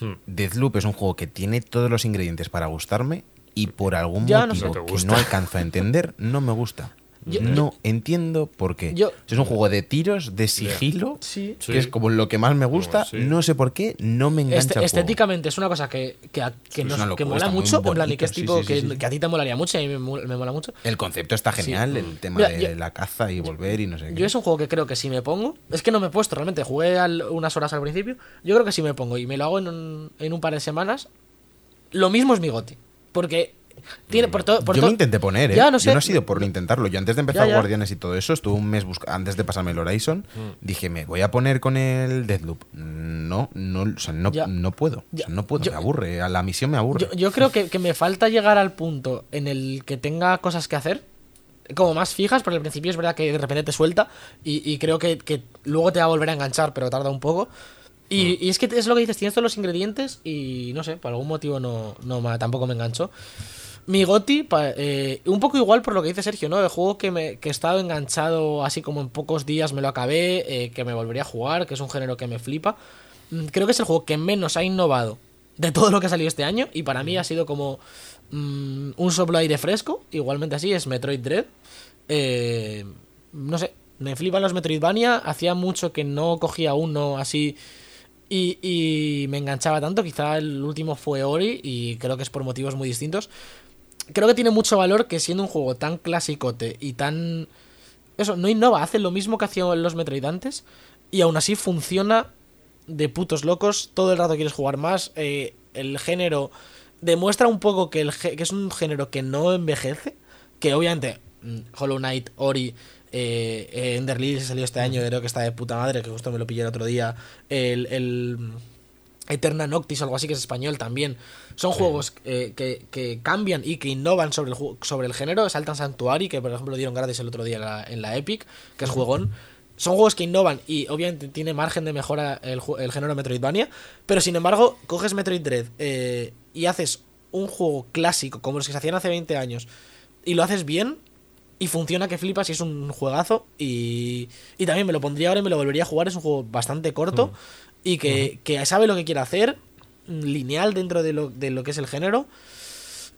Hmm. Deathloop es un juego que tiene todos los ingredientes para gustarme y por algún Ya, no motivo. No que no alcanzo a entender, no me gusta. Yo- no entiendo por qué. Yo- es un juego de tiros, de sigilo, Sí. Sí. que es como lo que más me gusta. sí. No sé por qué, no me engancha Este- el juego. estéticamente es una cosa que, que, a- que nos- una que locura, mola mucho, en plan, y bonito, que es sí, tipo sí, que, sí, sí. que a ti te molaría mucho y a mí me, mola- me mola mucho. El concepto está genial, el tema Mira, de yo- la caza y volver y no sé qué. Yo es un juego que creo que si me pongo, es que no me he puesto realmente, jugué al- unas horas al principio, yo creo que si me pongo y me lo hago en un, en un par de semanas, lo mismo es mi goti. Porque tiene por todo... Por yo me intenté poner, ¿eh? Ya, no Yo sé. no ha sido por intentarlo. Yo antes de empezar Ya, ya. Guardianes y todo eso, estuve un mes buscando, antes de pasarme el Horizon, dije, me voy a poner con el Deathloop. No, no, o sea, no, no puedo. O sea, Ya. no puedo, Yo- me aburre. A la misión me aburre. Yo, yo creo que, que me falta llegar al punto en el que tenga cosas que hacer, como más fijas, porque al principio es verdad que de repente te suelta y, y creo que, que luego te va a volver a enganchar, pero tarda un poco. Y, y es que es lo que dices, tienes todos los ingredientes y no sé, por algún motivo no, no tampoco me enganchó. Mi Goti, eh, un poco igual por lo que dice Sergio, ¿no? El juego que, me, que he estado enganchado así como en pocos días me lo acabé, eh, que me volvería a jugar, que es un género que me flipa. Mm, Creo que es el juego que menos ha innovado de todo lo que ha salido este año y para mí ha sido como mm, un soplo de aire fresco, igualmente así, es Metroid Dread. Eh, no sé, me flipan los Metroidvania, hacía mucho que no cogía uno así y, y me enganchaba tanto, quizá el último fue Ori y creo que es por motivos muy distintos. Creo que tiene mucho valor que siendo un juego tan clasicote y tan... Eso, no innova, hace lo mismo que hacían los Metroid antes y aún así funciona de putos locos, todo el rato quieres jugar más, eh, el género demuestra un poco que, el, que es un género que no envejece, que obviamente mm, Hollow Knight, Ori, eh, eh, Ender Lilies salió este año, creo que está de puta madre, que justo me lo pillé el otro día, el, el, Eterna Noctis o algo así, que es español también. Son juegos eh, que, que cambian y que innovan sobre el, sobre el género. Saltan Sanctuary, que por ejemplo dieron gratis el otro día en la, en la Epic, que es juegón. Son juegos que innovan y obviamente tiene margen de mejora el, el género Metroidvania. Pero sin embargo, coges Metroid Dread eh, y haces un juego clásico como los que se hacían hace 20 años y lo haces bien y funciona que flipas y es un juegazo. Y, y también me lo pondría ahora y me lo volvería a jugar. Es un juego bastante corto y que, que sabe lo que quiere hacer, mm, lineal dentro de lo, de lo que es el género.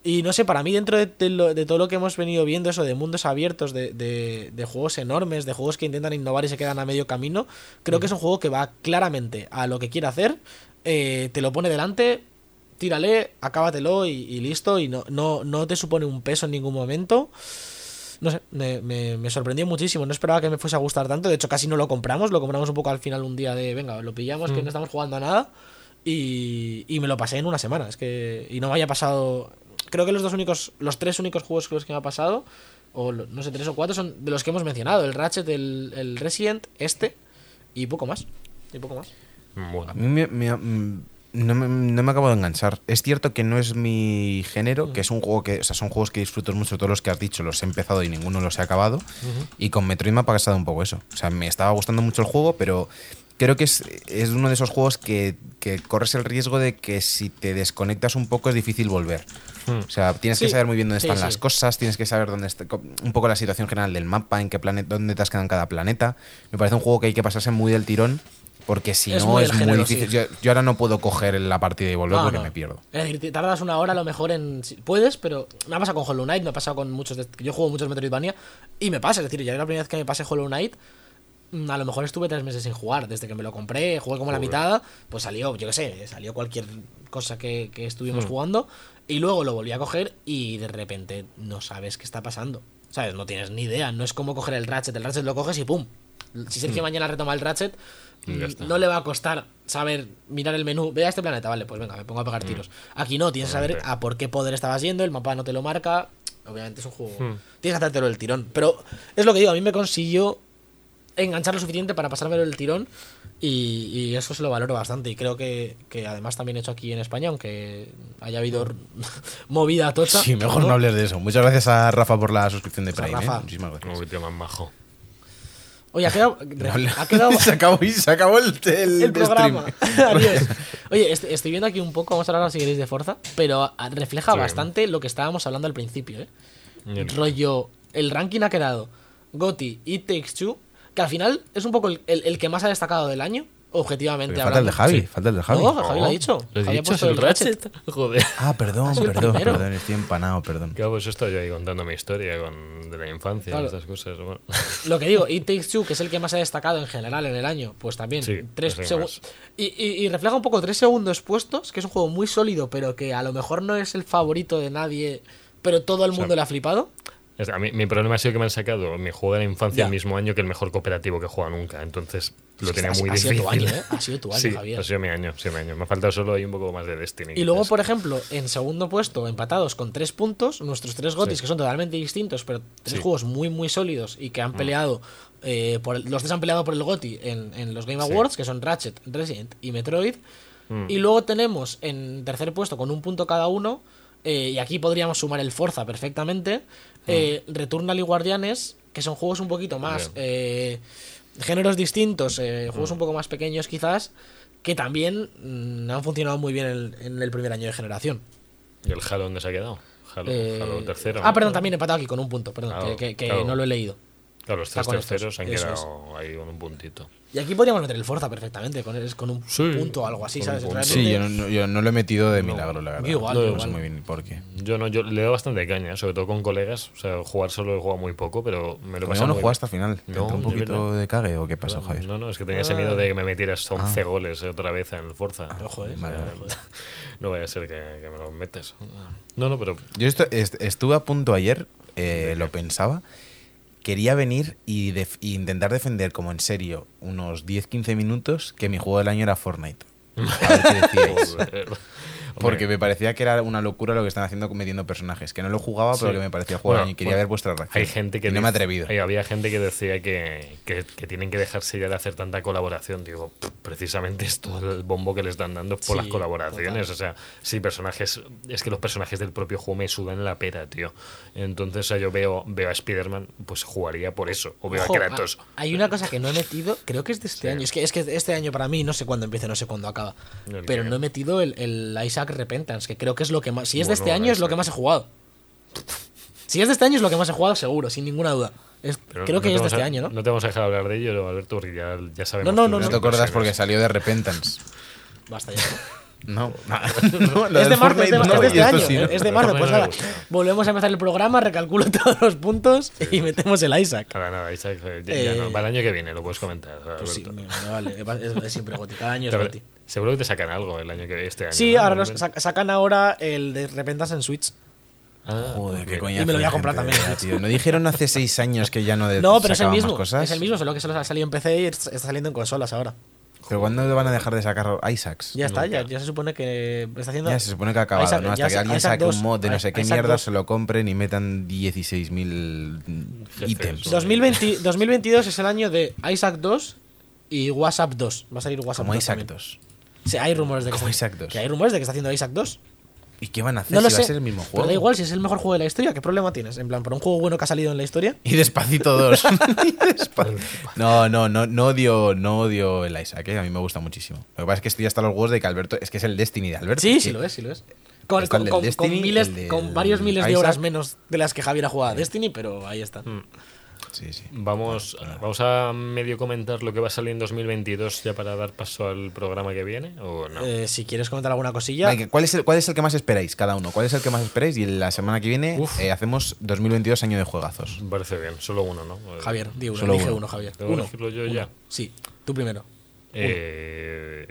Y no sé, para mí dentro de, de lo- de todo lo que hemos venido viendo, eso de mundos abiertos, de, de- de juegos enormes, de juegos que intentan innovar y se quedan a medio camino, creo que es un juego que va claramente a lo que quiere hacer, eh, te lo pone delante, tírale, acábatelo y, y listo, y no, no, no te supone un peso en ningún momento. No sé, me, me- me sorprendió muchísimo. No esperaba que me fuese a gustar tanto. De hecho, casi no lo compramos. Lo compramos un poco al final un día de, venga, lo pillamos, que no estamos jugando a nada. Y, y me lo pasé en una semana. Es que. Y no me haya pasado. Creo que los dos únicos. Los tres únicos juegos con los que me ha pasado. O no sé, tres o cuatro son de los que hemos mencionado. El Ratchet, el, el Resident, este. Y poco más. Y poco más. Bueno, A mí me- me- mm, no, me, no me acabo de enganchar. Es cierto que no es mi género, que es un juego que, o sea, son juegos que disfruto mucho, todos los que has dicho los he empezado y ninguno los he acabado. Y con Metroid me ha pasado un poco eso. O sea, me estaba gustando mucho el juego, pero creo que es, es uno de esos juegos que, que corres el riesgo de que si te desconectas un poco es difícil volver. O sea, tienes que saber muy bien dónde están sí. las cosas, tienes que saber dónde está, un poco la situación general del mapa, en qué planeta, dónde te has quedado en cada planeta. Me parece un juego que hay que pasarse muy del tirón, porque si Es no muy es muy difícil. sí. Yo, yo ahora no puedo coger la partida y volver No, porque no. me pierdo. Es decir, te tardas una hora a lo mejor en. Puedes, pero me ha pasado con Hollow Knight, me ha pasado con muchos. de- yo juego muchos Metroidvania y me pasa. Es decir, ya la primera vez que me pasé Hollow Knight, mm, a lo mejor estuve tres meses sin jugar. Desde que me lo compré, jugué como la mitad, pues salió, yo qué sé, salió cualquier cosa que, que Hmm. estuvimos jugando. Y luego lo volví a coger y de repente no sabes qué está pasando. ¿Sabes? No tienes ni idea. No es como coger el Ratchet. El Ratchet lo coges y ¡pum! Si Sergio mañana retoma el Ratchet, Hmm. Mm, no le va a costar saber mirar el menú. Ve a este planeta, vale, pues venga, me pongo a pegar tiros. Aquí no, tienes que saber a por qué poder estabas yendo, el mapa no te lo marca. Obviamente es un juego. Hmm. Tienes que hacértelo el tirón. Pero es lo que digo, a mí me consiguió enganchar lo suficiente para pasármelo el tirón. Y, y eso se lo valoro bastante. Y creo que, que además también hecho aquí en España, aunque haya habido movida tocha. Sí, mejor no hables de eso. Muchas gracias a Rafa por la suscripción de Pues. ¿eh? Muchísimas gracias. un tío más majo. Oye, ha quedado. Ha quedado se acabó, se acabó el, el, el programa. Adiós. Oye, est- estoy viendo aquí un poco, vamos a hablar si queréis de Forza, pero ah, refleja Sí. bastante lo que estábamos hablando al principio, ¿eh? Bien. Rollo, el ranking ha quedado Goti y Takes Two, que al final es un poco el que más ha destacado del año, objetivamente falta el de. Javi, falta el de Javi. No, Javi lo ha dicho. Lo he Javi ha dicho, puesto es el Ratchet. Joder. Ah, perdón, perdón, perdón, estoy empanado, perdón. Claro, pues estoy yo ahí contando mi historia con, de la infancia Claro. y estas cosas. Bueno. Lo que digo, It Takes Two, que es el que más ha destacado en general en el año, pues también Sí, tres segundos. Y, y- y refleja un poco tres segundos puestos, que es un juego muy sólido, pero que a lo mejor no es el favorito de nadie, pero todo el sea, mundo le ha flipado. A mí- mi problema ha sido que me han sacado mi juego de la infancia Ya. el mismo año que el mejor cooperativo que he jugado nunca. Entonces lo Es tenía muy ha sido difícil. tu año, ¿eh? Ha sido tu año, sí, Javier. ha sido mi año, sí, mi año. Me ha faltado solo ahí un poco más de Destiny. Y luego, quizás. por ejemplo, en segundo puesto, empatados con tres puntos, nuestros tres gotis, Sí. que son totalmente distintos, pero tres Sí. juegos muy, muy sólidos y que han peleado, eh, por el- los tres han peleado por el goti en, en los Game. Awards, que son Ratchet, Resident y Metroid. Mm. Y luego tenemos en tercer puesto, con un punto cada uno, eh, y aquí podríamos sumar el Forza perfectamente, eh, Returnal y Guardianes, que son juegos un poquito más... Eh, géneros distintos, eh, juegos un poco más pequeños quizás, que también mm, han funcionado muy bien en, en el primer año de generación. ¿Y el Halo dónde se ha quedado? Halo, Eh, Halo tercero. Ah, perdón, también empatado aquí con un punto, perdón, Claro, que, que- que claro. no lo he leído. Claro, los tres terceros han quedado ahí con un puntito. Y aquí podríamos meter el Forza perfectamente, con, con un Sí, punto o algo así, ¿sabes? Sí, yo no, yo no lo he metido de No. milagro, la verdad. Igual, no yo sé igual. muy bien por qué. Yo no, yo le doy bastante caña, sobre todo con colegas. O sea, jugar solo he jugado muy poco, pero me lo pasado no jugaste hasta final. ¿Te No, entró un poquito verdad. de cague o qué pasó, Javier? No, no, es que tenía ese miedo de que me metieras 11 goles otra vez en el Forza. Ojo, eh. Vale. No vaya a ser que, que me lo metes. No, no, pero Yo estuve a punto ayer, eh, lo pensaba. Quería venir y, def- y intentar defender como en serio unos 10-15 minutos que mi juego del año era Fortnite. A ver qué decíais. Porque me parecía que era una locura lo que están haciendo metiendo personajes. Que no lo jugaba, pero Sí. que me parecía jugar Bueno, y quería bueno, ver vuestra reacción. Hay gente que Y no me he atrevido. hay- había gente que decía que, que- que tienen que dejarse ya de hacer tanta colaboración. Digo, precisamente es todo el bombo que le están dando por Sí, las colaboraciones. total. O sea, sí, personajes. Es que los personajes del propio juego me sudan la pera, tío. Entonces, o sea, yo veo, veo a Spider-Man, pues jugaría por eso. O veo Ojo, a Kratos. ha- Hay una cosa que no he metido, creo que es de este año. Es que, es que este año para mí, no sé cuándo empieza, no sé cuándo acaba. El Pero que- no he metido el, el Isaac Repentance, que creo que es lo que más. Si es de Bueno, este año, es lo que más he jugado. Si es de este año, es lo que más he jugado, seguro, sin ninguna duda. Es- creo no que te es de vamos este a- año, ¿no? No te vamos a dejar hablar de ello, Alberto, porque ya, ya sabemos. No, no, no, No te no. acuerdas porque salió de Repentance. Basta ya. No, no, es de marzo, es de, Fortnite es no, de este año. sí, ¿no? Es de marzo, pues no nada. Volvemos a empezar el programa, recalculo todos los puntos y metemos el Isaac. Nada, nada, Isaac, eh, ya, ya Eh, no, para el año que viene lo puedes comentar. Pues sí, vale. Es, es siempre Goti. Cada año es Goti. Seguro que te sacan algo el año que este año. Sí, ¿no? ahora sac- sacan ahora el de Repentance en Switch. Ah, Joder, qué coñazo. Y me lo voy a comprar también. ya, tío. ¿No dijeron hace seis años que ya no de No, pero es el mismo. cosas? Es el mismo, solo que solo ha salido en PC y está saliendo en consolas ahora. ¿Pero cuándo van a dejar de sacar Isaacs? Ya está, ya, ya se supone que está haciendo. Ya se supone que ha acabado, Isaac- ¿no? Hasta que alguien Isaac saque 2, un mod de no sé qué Isaac mierda, 2. se lo compren y metan 16.000 Jefes, ítems. ¿no? 2020 2022 es el año de Isaac 2 y WhatsApp 2. Va a salir WhatsApp Como 2. Isaac también. 2. Sí, hay rumores de que está- Isaac 2. Que hay rumores de que está haciendo Isaac 2. ¿Y qué van a hacer No lo si sé. va a ser el mismo Pero juego? da igual si es el mejor juego de la historia. ¿Qué problema tienes? En plan, por un juego bueno que ha salido en la historia. Y Despacito 2. Y Despa- no, no, no, no odio, no odio el Isaac, ¿eh? a mí me gusta muchísimo. Lo que pasa es que estoy hasta los huevos de que Alberto, es que es el Destiny de Alberto. Sí, sí lo es, sí lo es. Con, con- con- Destiny, miles, del con varios miles de horas menos de las que Javier ha jugado a Destiny, pero ahí está. Sí, sí. Vamos, vamos a medio comentar lo que va a salir en 2022 ya para dar paso al programa que viene, ¿o no? Eh, si quieres comentar alguna cosilla. Venga, ¿Cuál es, el, ¿Cuál es el que más esperáis cada uno? ¿Cuál es el que más esperáis? Y la semana que viene eh, hacemos 2022 año de juegazos. Me parece bien, solo uno, ¿no? Eh, Javier, di uno, Solo elige uno. uno, Javier. ¿Tengo que Uno. elegirlo yo uno. ya? Sí, tú primero. Eh,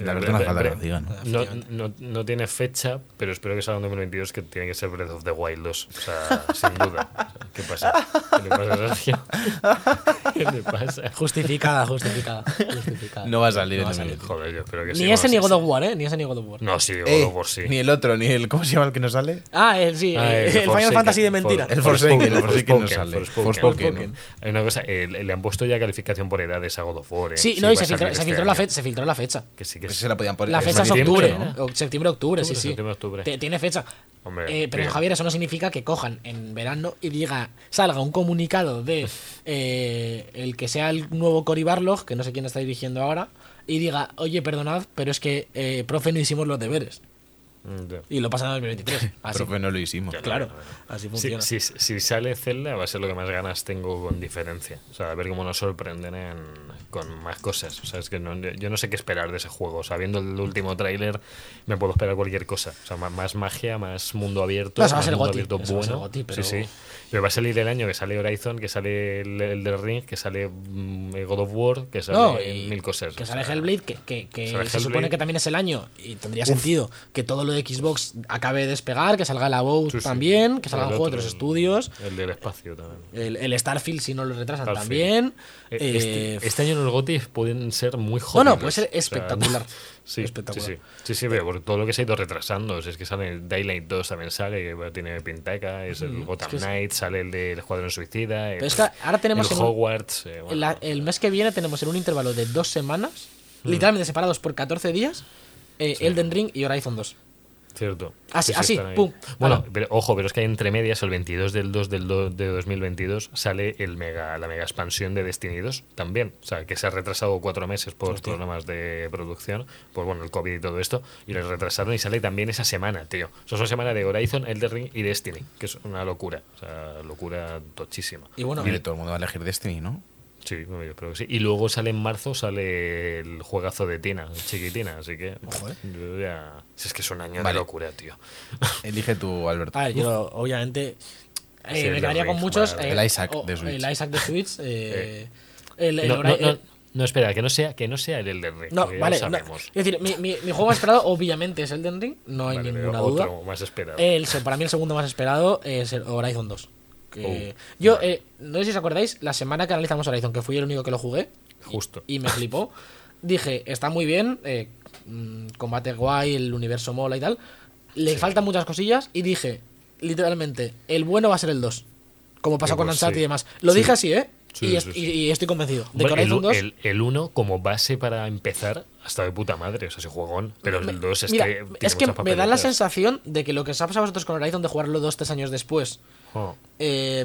La verdad no bre- lo digan. No, no, no tiene fecha, pero espero que salga en 2022, que tiene que ser Breath of the Wild 2. O sea, sin duda. O sea, ¿Qué pasa? ¿Qué le pasa a Sergio? ¿Qué le pasa? Justificada, justificada. justificada. No va a salir No va a salir. 2022. Joder, yo espero que sí. Ni ese ni God of War, ¿eh? Ni ese ni God of War. No, sí, God Eh, of War sí. Ni el otro, ni el. ¿Cómo se llama el que nos sale? Ah, el, sí, Ah, el, el Final Fantasy de mentira. For- El Forsaken, el Forsaken no sale. Forspoken. Hay una cosa, eh, le han puesto ya calificación por edades a God of War. eh. Sí, no, y este filtró la año. fecha, se filtró la fecha. Que sí, que se la podían poner. La es fecha es septiembre, octubre, ¿no? septiembre, octubre, sí, Octubre, sí. septiembre, octubre. Tiene fecha. Hombre, Eh, pero bien. Javier, eso no significa que cojan en verano y diga, salga un comunicado de eh, el que sea el nuevo Cory Barlog, que no sé quién está dirigiendo ahora, y diga, oye, perdonad, pero es que, eh, profe, no hicimos los deberes. Mm. Y lo pasan en 2023. Así. Pero pues no lo hicimos. Claro, así Si, funciona. si, si sale Zelda va a ser lo que más ganas tengo con diferencia. O sea, a ver cómo nos sorprenden en- con más cosas. O sea, es que no- yo no sé qué esperar de ese juego. O sea, viendo el último tráiler me puedo esperar cualquier cosa. O sea, más, más magia, más mundo abierto. No, eso va a más ser mundo Goti, abierto eso va a ser bueno. Goti, pero- Sí, sí. Pero va a salir el año que sale Horizon, que sale el, el del Ring, que sale mm, God of War, que sale No, mil cosas. Que sale Hellblade, que, que- que sale se Hellblade. supone que también es el año y tendría sentido que todo lo de Xbox acabe de despegar, que salga la Sí, sí. también, que salgan El juegos de otro, el- estudios, El del espacio también. el, el Starfield si no lo retrasan Starfield. también. Eh, eh, Este, este año los GOTY pueden ser muy no, jodidos. no, puede ser o sea, espectacular. sí, espectacular. Sí, sí, sí, pero por todo lo que se ha ido retrasando. O sea, es que sale el Daylight 2 también sale, que tiene pintaca, es el Gotham que es- Knight, sale el del Escuadrón Suicida. El- es que ahora tenemos el en un- Hogwarts. eh, bueno, La- el mes que viene tenemos en un intervalo de dos semanas, Mm. literalmente separados por 14 días, eh, Elden Ring y Horizon 2. Cierto. Así- Sí, sí, así, pum, Bueno, pero, ojo, pero es que hay entre medias, el 22 del 2 del 2 de 2022, sale el mega, la mega expansión de Destiny 2 también. O sea, que se ha retrasado cuatro meses por problemas de producción, por bueno, el COVID y todo esto, y le retrasaron y sale también esa semana, tío. O sea, es una semana de Horizon, Elden Ring y Destiny, que es una locura. O sea, locura tochísima. Y bueno, Hombre, todo el mundo va a elegir Destiny, ¿no? Sí, bueno, yo creo que sí. Y luego sale en marzo, sale el juegazo de Tina, chiquitina, así que. Ojo, eh. yo ya- si es que es un año de locura, tío. Elige tú, Alberto. a ver, yo obviamente eh, Sí, me quedaría con muchos. vale. eh, El Isaac de Switch. El Isaac de Switch. eh, el, el No, Hori- no, no, no, espera, que no sea, que no sea el Elden Ring. No, vale. lo no. sabemos. Es decir, mi, mi, mi juego más esperado, obviamente, es Elden Ring. No hay Vale, ninguna pero duda. otro más esperado. El, para mí, el segundo más esperado es el Horizon 2. Que Oh, yo, eh, no sé si os acordáis, la semana que analizamos Horizon, que fui el único que lo jugué Justo. y me flipó, dije, está muy bien, eh, mm, combate guay, el universo mola y tal. Le faltan muchas cosillas y dije, literalmente, el bueno va a ser el 2. Como pasó con Uncharted sí. y demás. Lo Sí. dije así, ¿eh? Sí, y, sí, est- sí. y- y estoy convencido. De que Hombre, Horizon 2. el, el 1 como base para empezar hasta de puta madre, o sea, ese juegón. Pero me- el 2 es mira, que. tiene es que me da la sensación de que lo que os ha pasado a vosotros con Horizon de jugarlo dos, tres años después, Oh, eh,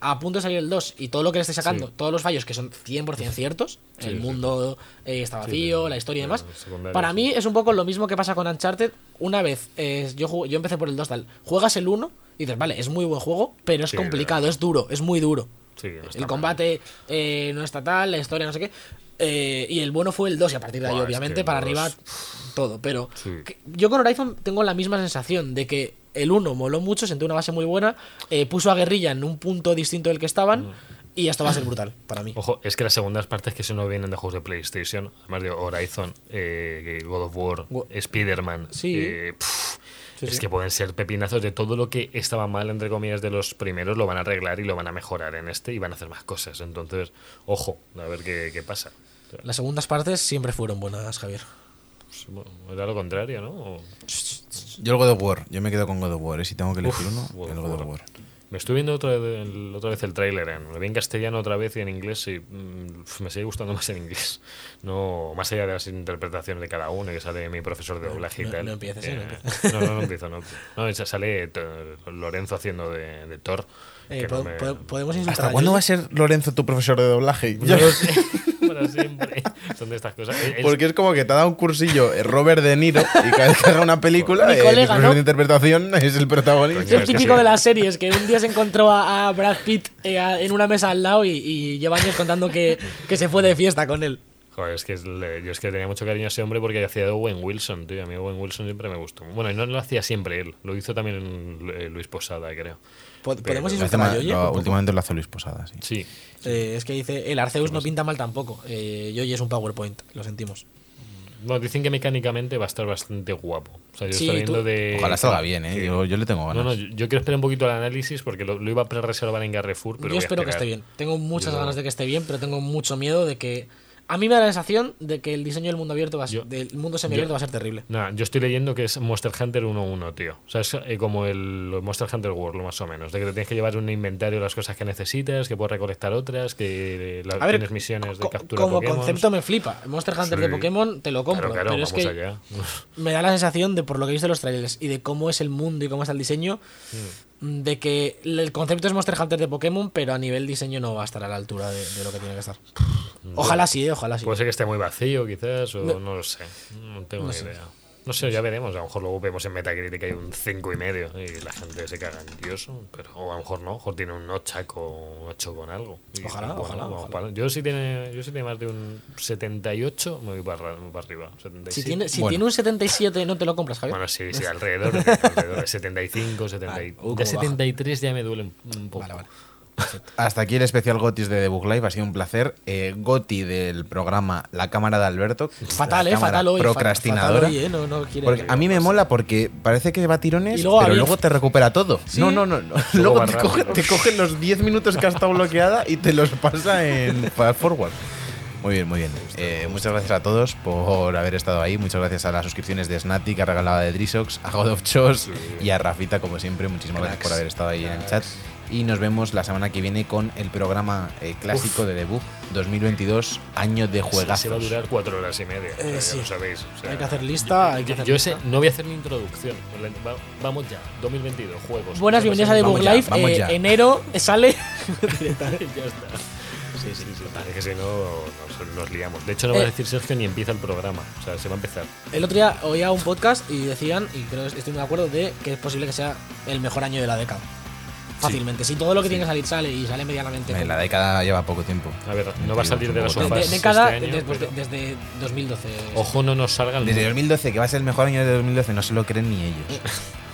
a punto de salir el 2 y todo lo que le esté sacando, Sí. todos los fallos que son 100% ciertos, Sí, el sí, mundo eh, está vacío, la historia y demás, para mí es un poco lo mismo que pasa con Uncharted. Una vez, eh, yo, jugué- yo empecé por el 2 tal, juegas el 1 y dices, vale, es muy buen juego, pero es complicado, es duro, es muy duro. no el combate eh, no está tal, la historia no sé qué. eh, y el bueno fue el 2 y a partir de ahí, Buah, obviamente, para 2 arriba todo. Pero que- yo con Horizon tengo la misma sensación de que el 1 moló mucho, sentí una base muy buena, eh, puso a Guerrilla en un punto distinto del que estaban y esto va a ser brutal para mí. Ojo, es que las segundas partes que se nos vienen de juegos de PlayStation, además de Horizon, eh, God of War, Wo- Spider-Man, Sí. eh, Sí, es sí. que pueden ser pepinazos de todo lo que estaba mal, entre comillas, de los primeros, lo van a arreglar y lo van a mejorar en este y van a hacer más cosas. Entonces, ojo, a ver qué, qué pasa. Las segundas partes siempre fueron buenas, Javier. Bueno, era lo contrario, ¿no? O- Yo el God of War, yo me quedo con God of War. ¿eh? Si tengo que elegir Uf, uno, God el God of War. War. Me estoy viendo otra vez el, otra vez el tráiler, en- lo vi en castellano otra vez y en inglés y mm, me sigue gustando más en inglés. No, más allá de las interpretaciones de cada uno, que sale mi profesor de doblaje y no- tal. no empieces, ¿eh? No Eh, empieces. no, no, no empiezo, no. No, sale to- Lorenzo haciendo de, de Thor. Eh, que no po- me- po- podemos insultar ¿Hasta cuándo va a ser Lorenzo tu profesor de doblaje? No lo sé, para siempre. Son de estas cosas. Él- Porque es como que te ha dado un cursillo eh, Robert De Niro y cada vez que haga una película, Mi eh, colega, el profesor ¿no? de interpretación es el protagonista. Coño, Es es que típico sí. de las series, que un día se encontró a, a Brad Pitt eh, a- en una mesa al lado y, y lleva años contando que, que se fue de fiesta con él. Joder, es que es le- yo es que tenía mucho cariño a ese hombre porque hacía de Owen Wilson, tío. A mí Owen Wilson siempre me gustó. Bueno, y no lo hacía siempre él, lo hizo también eh, Luis Posada, creo. Po- ¿Podemos insultar a últimamente lo hace Luis Posada, sí. Sí, Eh, es que dice, el Arceus no pinta mal tampoco. Eh, Yoyi es un PowerPoint, lo sentimos. No, dicen que mecánicamente va a estar bastante guapo. O sea, yo Sí, estoy viendo tú- de. Ojalá salga bien, ¿eh? Yo, yo le tengo No, ganas. no, yo, yo quiero esperar un poquito el análisis porque lo, lo iba a reservar en Carrefour. Pero Yo espero que esté bien. Tengo muchas Yo- ganas de que esté bien, pero tengo mucho miedo de que... A mí me da la sensación de que el diseño del mundo abierto va a ser, Yo- del mundo semiabierto yo- va a ser terrible. Nah, yo estoy leyendo que es Monster Hunter 1.1, tío. O sea, es eh, como el Monster Hunter World, más o menos. De que te tienes que llevar un inventario de las cosas que necesitas, que puedes recolectar otras, que eh, la- ver, tienes misiones de captura como Pokémon. concepto me flipa. Monster Hunter Sí. de Pokémon te lo compro. Claro, claro, pero es que allá. me da la sensación de, por lo que he visto en los trailers y de cómo es el mundo y cómo está el diseño, Mm. De que el concepto es Monster Hunter de Pokémon, pero a nivel diseño no va a estar a la altura de, de lo que tiene que estar. Ojalá sí, eh, ojalá sí. Puede ser que esté muy vacío, quizás, o No. no, lo sé. No tengo No ni sé. idea. No sé, ya veremos. A lo mejor luego vemos en Metacritic que hay un 5 y medio y la gente se caga en Dios. Pero o a lo mejor no, a lo mejor tiene un 8 con, 8 con algo. Y, Ojalá, ojalá, vamos ojalá. para- yo, si tiene, yo si tiene más de un 78, me voy para, para arriba. 77. si tiene, si Bueno. tiene un 77, no te lo compras, Javier. Bueno, sí, sí, alrededor de, alrededor de 75, 70. Vale, uh, de baja. 73 ya me duele un, un poco. Vale, vale. Hasta aquí el especial Gotis de The Book Live. Ha sido un placer. Eh, Goti del programa La Cámara de Alberto. Fatal, eh, fatal hoy. Procrastinadora. fatal hoy, eh, no, no quiere- Porque a mí me mola porque parece que va tirones, Y luego va pero luego te recupera todo. Sí. No, no, no. no. Luego te coge, te coge los 10 minutos que ha estado bloqueada y te los pasa en fast forward. Muy bien, muy bien. Eh, muchas gracias a todos por haber estado ahí. Muchas gracias a las suscripciones de Snati que ha regalado de Drisox, a God of Chos y a Rafita, como siempre. Muchísimas gracias por haber estado ahí en el chat. Y nos vemos la semana que viene con el programa eh, clásico de debug 2022, año de juegazos. Se va a durar 4 horas y media. Eh, ya sí. lo sabéis. o sea, Hay que hacer lista, hay que yo, hacer yo lista. ese, no voy a hacer mi introducción. Va- vamos ya. 2022, juegos. Buenas, bienvenidas a The Vamos Book ya, Live. vamos Eh, ya. enero sale directamente. ya está. Sí, sí, sí. Es que si no, nos, nos liamos. De hecho, no va Eh. a decir Sergio ni empieza el programa. O sea, se va a empezar. El otro día oía un podcast y decían, y creo que estoy de acuerdo, de que es posible que sea el mejor año de la década. Fácilmente. Si todo lo que tiene que salir sale y sale medianamente. La década lleva poco tiempo. A ver, no va a salir de las sofás. de, década este año, después de- pero- desde 2012. Ojo, no nos salgan. Desde 2012, que va a ser el mejor año de 2012, no se lo creen ni ellos.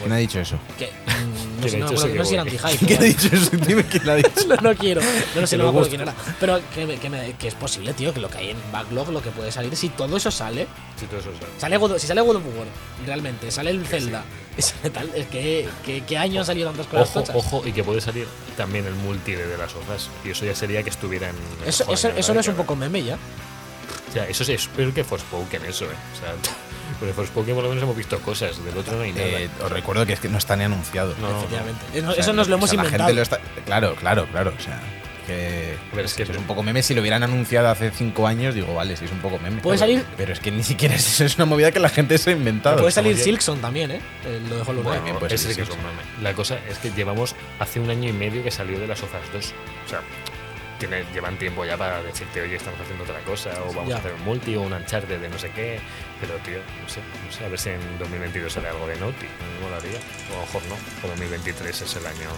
¿Quién ha dicho eso? Que, no ¿Quién sé, no, dicho me acuerdo, eso no sé si era anti-hype. ¿Quién ha ¿no? dicho eso? Dime quién lo ha dicho. no, no quiero. No, sé, Que no me acuerdo gusta. quién era. Pero que, me- que, me- que es posible, tío, que lo que hay en backlog, lo que puede salir, si todo eso sale, Sí, todo eso sale. sale God- si sale God of War, realmente, sale el Zelda, tal, es que, que, ¿qué año han salido tantas cosas Ojo, tochas? ojo, y que puede salir también el multi de, de las sofás. Y eso ya sería que estuviera en. Eso, joder, eso, no es un poco meme ya. O sea, eso sí, es peor que Forspoken, eso, ¿eh? O sea, con el Forspoken por lo menos hemos visto cosas, del otro no hay nada. Eh, os recuerdo que es que no está ni anunciado. No, no. Efectivamente. O Eso, sea, eso nos lo o hemos la inventado. gente lo está- Claro, claro, claro. O sea, que. Ver, es que- es un poco meme. Si lo hubieran anunciado hace cinco años, digo, vale, sí es un poco meme. Puede Pero- salir- Pero es que ni siquiera es eso, es una movida que la gente se ha inventado. Puede salir Silkson también, ¿eh? Eh, Lo dejo lo Bueno, nuevo. bien, pues que sí, es un sí. mame. La cosa es que llevamos hace un año y medio que salió de las Ofas 2. O sea, tiene- llevan tiempo ya para decirte, oye, estamos haciendo otra cosa, o vamos Ya. a hacer un multi, o un Uncharted de no sé qué. Pero, tío, no sé, no sé, a ver si en 2022 sale algo de Naughty. Me molaría. O a lo mejor no, o 2023 es el año.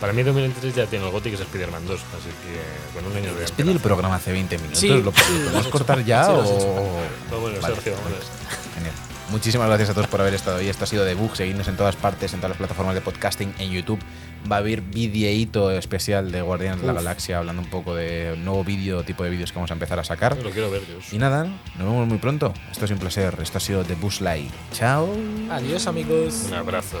Para mí 2023 ya tiene el GOTY que es Spider-Man 2, así que con un año de Despedí el programa hace 20 minutos. Sí, ¿Lo, sí, podemos cortar ya Sí, o.? Vale. Sergio. Genial. Muchísimas gracias a todos por haber estado ahí. Esto ha sido The Book. Seguidnos en todas partes, en todas las plataformas de podcasting, en YouTube. Va a haber videíto especial de Guardianes de la. Galaxia, hablando un poco de nuevo vídeo, tipo de vídeos que vamos a empezar a sacar. Lo quiero ver, Dios. Y nada, nos vemos muy pronto. Esto ha sido un placer. Esto ha sido The Bus Light. Chao. Adiós, amigos. Un abrazo.